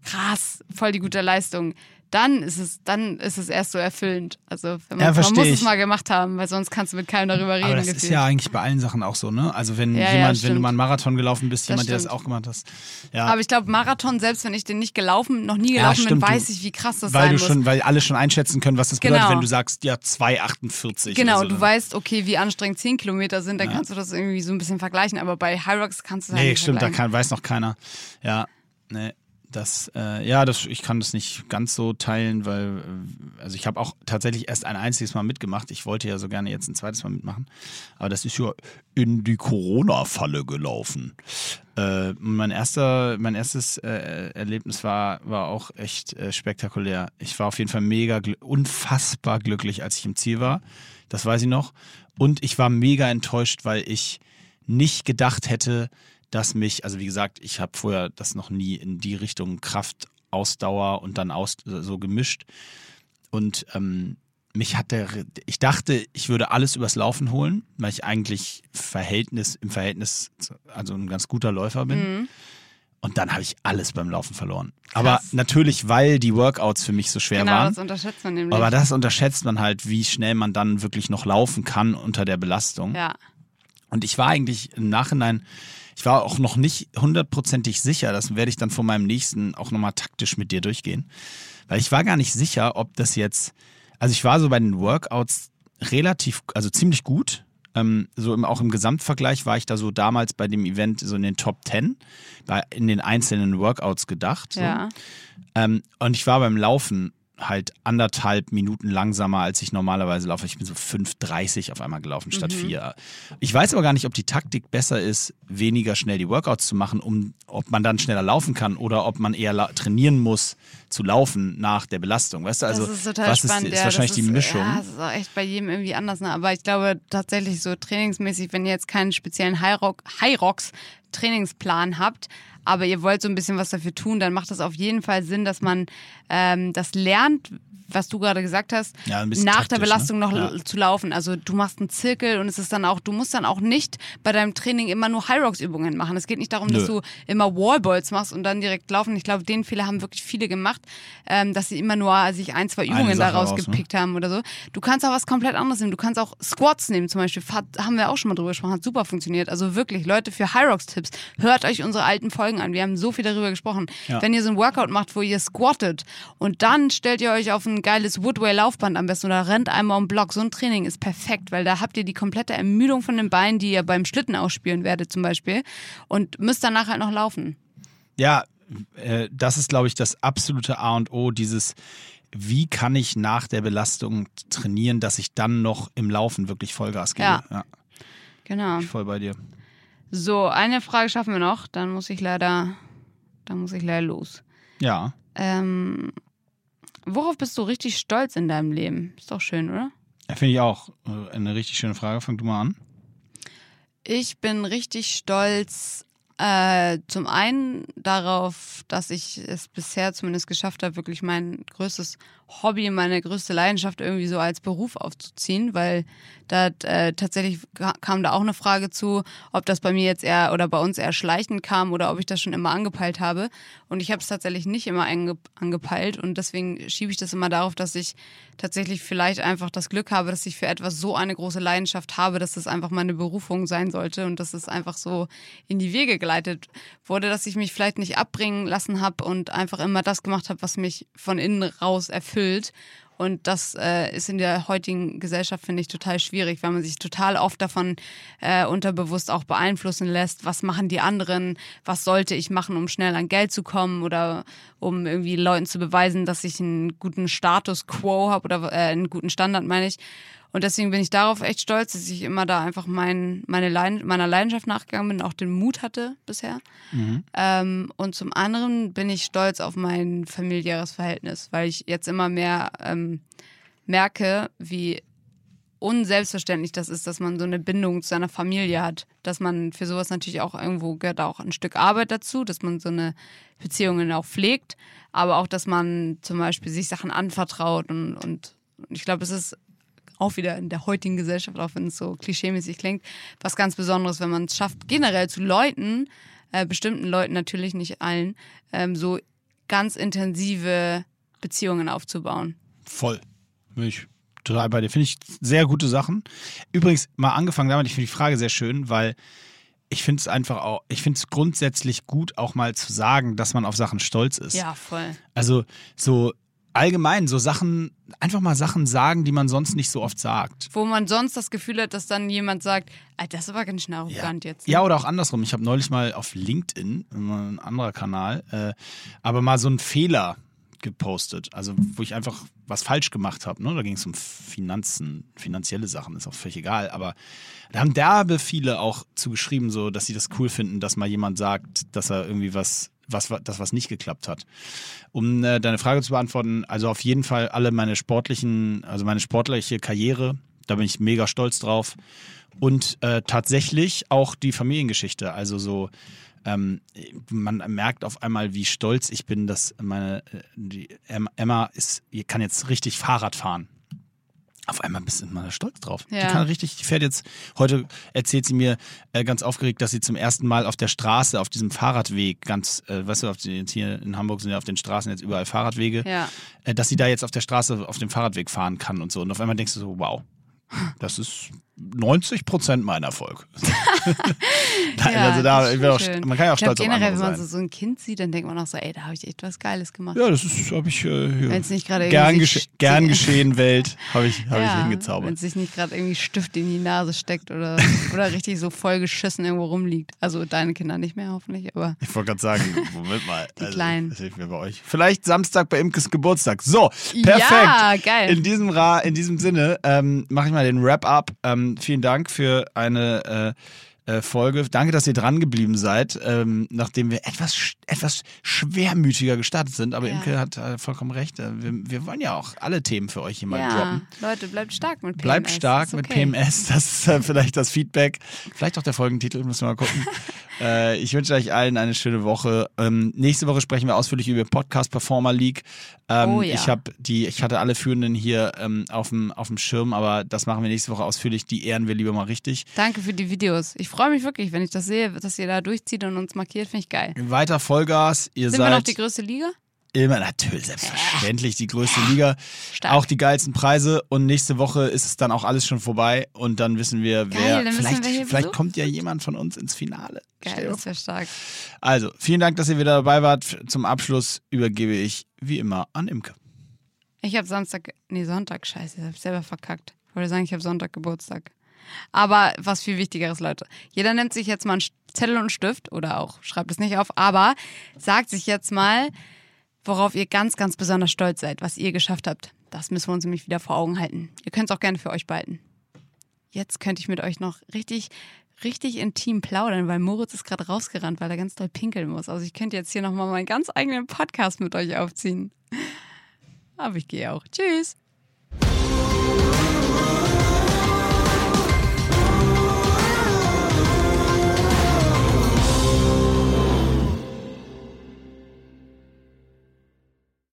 krass, voll die gute Leistung, dann ist es, dann ist es erst so erfüllend. Also wenn man, Ja, man muss ich. es mal gemacht haben, weil sonst kannst du mit keinem darüber reden. Aber das ist gefühlt. ja eigentlich bei allen Sachen auch so, ne? Also wenn Ja, ja, jemand, wenn stimmt. du mal einen Marathon gelaufen bist, Das jemand, der das auch gemacht hast. Ja, Aber ich glaube, Marathon, selbst wenn ich den nicht gelaufen, noch nie Ja, gelaufen bin, weiß ich, wie krass das weil sein du muss. schon, weil alle schon einschätzen können, was das bedeutet, Genau. wenn du sagst, ja, 2,48. Genau, so. du weißt, okay, wie anstrengend 10 Kilometer sind, dann kannst du das irgendwie so ein bisschen vergleichen. Aber bei High Rocks kannst du das halt Nee, nicht stimmt, da kann, weiß noch keiner. Ja, nee. Das, äh, ja, das, ich kann das nicht ganz so teilen, weil, äh, also ich habe auch tatsächlich erst ein einziges Mal mitgemacht. Ich wollte ja so gerne jetzt ein zweites Mal mitmachen. Aber das ist ja in die Corona-Falle gelaufen. Äh, mein erster, mein erstes äh, Erlebnis war, war auch echt äh, spektakulär. Ich war auf jeden Fall mega, gl- unfassbar glücklich, als ich im Ziel war. Das weiß ich noch. Und ich war mega enttäuscht, weil ich nicht gedacht hätte, dass mich, also wie gesagt, ich habe vorher das noch nie in die Richtung Kraft, Ausdauer und dann aus, so gemischt. Und ähm, mich hat der, ich dachte, ich würde alles übers Laufen holen, weil ich eigentlich Verhältnis, im Verhältnis, also ein ganz guter Läufer bin. Und dann habe ich alles beim Laufen verloren. Aber natürlich, weil die Workouts für mich so schwer Genau, waren. das unterschätzt man nämlich. Aber das unterschätzt man halt, wie schnell man dann wirklich noch laufen kann unter der Belastung. ja. Und ich war eigentlich im Nachhinein, ich war auch noch nicht hundertprozentig sicher, das werde ich dann von meinem nächsten auch nochmal taktisch mit dir durchgehen. Weil ich war gar nicht sicher, ob das jetzt, also ich war so bei den Workouts relativ, also ziemlich gut. Ähm, so im, auch im Gesamtvergleich war ich da so damals bei dem Event so in den Top 10, bei, in den einzelnen Workouts gedacht. So. Ja. Ähm, und ich war beim Laufen halt anderthalb Minuten langsamer, als ich normalerweise laufe. Ich bin so 5,30 auf einmal gelaufen statt Mhm. 4. Ich weiß aber gar nicht, ob die Taktik besser ist, weniger schnell die Workouts zu machen, um ob man dann schneller laufen kann oder ob man eher trainieren muss zu laufen nach der Belastung. Weißt du, also das ist total was spannend. ist, ist ja, wahrscheinlich das die ist, Mischung. Ja, das ist auch echt bei jedem irgendwie anders. Ne? Aber ich glaube tatsächlich so trainingsmäßig, wenn ihr jetzt keinen speziellen High Rock- High Rocks Trainingsplan habt, aber ihr wollt so ein bisschen was dafür tun, dann macht das auf jeden Fall Sinn, dass man ähm, das lernt, was du gerade gesagt hast, Ja, nach der taktisch, Belastung ne? noch Ja. zu laufen. Also du machst einen Zirkel und es ist dann auch, du musst dann auch nicht bei deinem Training immer nur High Rocks Übungen machen. Es geht nicht darum, dass Nö. du immer Wallballs machst und dann direkt laufen. Ich glaube, den Fehler haben wirklich viele gemacht, ähm, dass sie immer nur sich ein, zwei Übungen daraus raus, ne? gepickt haben oder so. Du kannst auch was komplett anderes nehmen. Du kannst auch Squats nehmen zum Beispiel. Hat, haben wir auch schon mal drüber gesprochen, hat super funktioniert. Also wirklich, Leute, für High Rocks Tipps, hört euch unsere alten Folgen an. Wir haben so viel darüber gesprochen. Ja. Wenn ihr so ein Workout macht, wo ihr squattet und dann stellt ihr euch auf ein geiles Woodway Laufband am besten oder rennt einmal um Block. So ein Training ist perfekt, weil da habt ihr die komplette Ermüdung von den Beinen, die ihr beim Schlitten ausspüren werdet zum Beispiel und müsst danach halt noch laufen. Ja, äh, das ist, glaube ich, das absolute A und O, dieses, wie kann ich nach der Belastung trainieren, dass ich dann noch im Laufen wirklich Vollgas gebe. Ja. ja Genau. ich voll bei dir. So, eine Frage schaffen wir noch. Dann muss ich leider, dann muss ich leider los. Ja. Ähm, worauf bist du richtig stolz in deinem Leben? Ist doch schön, oder? Ja, Finde ich auch äh, eine richtig schöne Frage. Fang du mal an. Ich bin richtig stolz äh, zum einen darauf, dass ich es bisher zumindest geschafft habe, wirklich mein größtes Hobby, meine größte Leidenschaft irgendwie so als Beruf aufzuziehen, weil da äh, tatsächlich ka- kam da auch eine Frage zu, ob das bei mir jetzt eher oder bei uns eher schleichend kam oder ob ich das schon immer angepeilt habe. Und ich habe es tatsächlich nicht immer ange angepeilt und deswegen schiebe ich das immer darauf, dass ich tatsächlich vielleicht einfach das Glück habe, dass ich für etwas so eine große Leidenschaft habe, dass es einfach meine Berufung sein sollte und dass es einfach so in die Wege geleitet wurde, dass ich mich vielleicht nicht abbringen lassen habe und einfach immer das gemacht habe, was mich von innen raus erfüllt. Und das äh, ist in der heutigen Gesellschaft, finde ich, total schwierig, weil man sich total oft davon äh, unterbewusst auch beeinflussen lässt. Was machen die anderen? Was sollte ich machen, um schnell an Geld zu kommen oder um irgendwie Leuten zu beweisen, dass ich einen guten Status quo habe oder äh, einen guten Standard, meine ich. Und deswegen bin ich darauf echt stolz, dass ich immer da einfach mein, meine Leid meiner Leidenschaft nachgegangen bin, auch den Mut hatte bisher. Mhm. Ähm, und zum anderen bin ich stolz auf mein familiäres Verhältnis, weil ich jetzt immer mehr ähm, merke, wie unselbstverständlich das ist, dass man so eine Bindung zu seiner Familie hat. Dass man für sowas natürlich auch irgendwo gehört auch ein Stück Arbeit dazu, dass man so eine Beziehungen auch pflegt, aber auch, dass man zum Beispiel sich Sachen anvertraut und, und ich glaube, es ist auch wieder in der heutigen Gesellschaft, auch wenn es so klischeemäßig klingt, was ganz Besonderes, wenn man es schafft, generell zu Leuten, äh, bestimmten Leuten natürlich nicht allen, ähm, so ganz intensive Beziehungen aufzubauen. Voll. Bin ich total bei dir. Finde ich sehr gute Sachen. Übrigens, mal angefangen damit, ich finde die Frage sehr schön, weil ich finde es einfach auch, ich finde es grundsätzlich gut, auch mal zu sagen, dass man auf Sachen stolz ist. Ja, voll. Also so allgemein so Sachen, einfach mal Sachen sagen, die man sonst nicht so oft sagt. Wo man sonst das Gefühl hat, dass dann jemand sagt, das ist aber ganz schön arrogant ja. jetzt. Ne? Ja, oder auch andersrum. Ich habe neulich mal auf LinkedIn, ein anderer Kanal, äh, aber mal so einen Fehler gepostet. Also, wo ich einfach was falsch gemacht habe. Ne? Da ging es um Finanzen, finanzielle Sachen, ist auch völlig egal. Aber da haben derbe viele auch zugeschrieben, so, dass sie das cool finden, dass mal jemand sagt, dass er irgendwie was was, das, was nicht geklappt hat. Um äh, deine Frage zu beantworten, also auf jeden Fall alle meine sportlichen, also meine sportliche Karriere, da bin ich mega stolz drauf. Und äh, tatsächlich auch die Familiengeschichte, also so, ähm, man merkt auf einmal, wie stolz ich bin, dass meine äh, die Emma ist, kann jetzt richtig Fahrrad fahren auf einmal bist du mal stolz drauf. Ja. Die kann richtig, die fährt jetzt, heute erzählt sie mir äh, ganz aufgeregt, dass sie zum ersten Mal auf der Straße, auf diesem Fahrradweg, ganz, äh, weißt du, auf die, hier in Hamburg sind ja auf den Straßen jetzt überall Fahrradwege, ja. äh, dass sie da jetzt auf der Straße auf dem Fahrradweg fahren kann und so. Und auf einmal denkst du so, wow, das ist 90 Prozent mein Erfolg. [laughs] Nein, ja, also da, auch, man kann ja auch stolz glaub, auf generell, wenn man so, so, ein Kind sieht, dann denkt man auch so, ey, da habe ich echt was Geiles gemacht. Ja, das habe ich äh, ja. nicht gern, gesche gern [laughs] geschehen Welt, habe ich, hab ja, ich hingezaubert. Wenn es sich nicht gerade irgendwie Stift in die Nase steckt oder, [laughs] oder richtig so vollgeschissen irgendwo rumliegt. Also deine Kinder nicht mehr hoffentlich, aber. Ich wollte gerade sagen, Moment mal. Die also, Kleinen. Das hilft mir bei euch. Vielleicht Samstag bei Imkes Geburtstag. So, perfekt. Ja, geil. In diesem, Ra in diesem Sinne ähm, mache ich mal den Wrap-up. Ähm, vielen Dank für eine äh, äh, Folge. Danke, dass ihr dran geblieben seid, ähm, nachdem wir etwas, etwas schwermütiger gestartet sind. Aber ja. Imke hat äh, vollkommen recht. Äh, wir, wir, wollen ja auch alle Themen für euch hier mal ja. droppen. Leute, bleibt stark mit PMS. Bleibt stark okay. mit PMS. [laughs] Das ist äh, vielleicht das Feedback. Vielleicht auch der Folgentitel, müssen wir mal gucken. [laughs] Äh, ich wünsche euch allen eine schöne Woche. Ähm, nächste Woche sprechen wir ausführlich über Podcast Performer League. Ähm, oh, ja. Ich habe die, ich hatte alle Führenden hier ähm, auf dem auf dem Schirm, aber das machen wir nächste Woche ausführlich. Die ehren wir lieber mal richtig. Danke für die Videos. Ich freue mich wirklich, wenn ich das sehe, dass ihr da durchzieht und uns markiert, finde ich geil. Weiter Vollgas. Ihr Sind seid wir noch die größte Liga? Immer natürlich, selbstverständlich, die größte Liga. Stark. Auch die geilsten Preise. Und nächste Woche ist es dann auch alles schon vorbei. Und dann wissen wir, wer. Geil, vielleicht wir vielleicht kommt ja jemand von uns ins Finale. Geil, das wäre stark. Also, vielen Dank, dass ihr wieder dabei wart. Zum Abschluss übergebe ich wie immer an Imke. Ich habe Samstag, nee, Sonntag, scheiße, ich habe selber verkackt. Ich wollte sagen, ich habe Sonntag Geburtstag. Aber was viel Wichtigeres, Leute. Jeder nimmt sich jetzt mal einen Zettel und einen Stift oder auch schreibt es nicht auf, aber sagt sich jetzt mal, worauf ihr ganz, ganz besonders stolz seid, was ihr geschafft habt. Das müssen wir uns nämlich wieder vor Augen halten. Ihr könnt es auch gerne für euch behalten. Jetzt könnte ich mit euch noch richtig, richtig intim plaudern, weil Moritz ist gerade rausgerannt, weil er ganz doll pinkeln muss. Also ich könnte jetzt hier nochmal meinen ganz eigenen Podcast mit euch aufziehen. Aber ich gehe auch. Tschüss.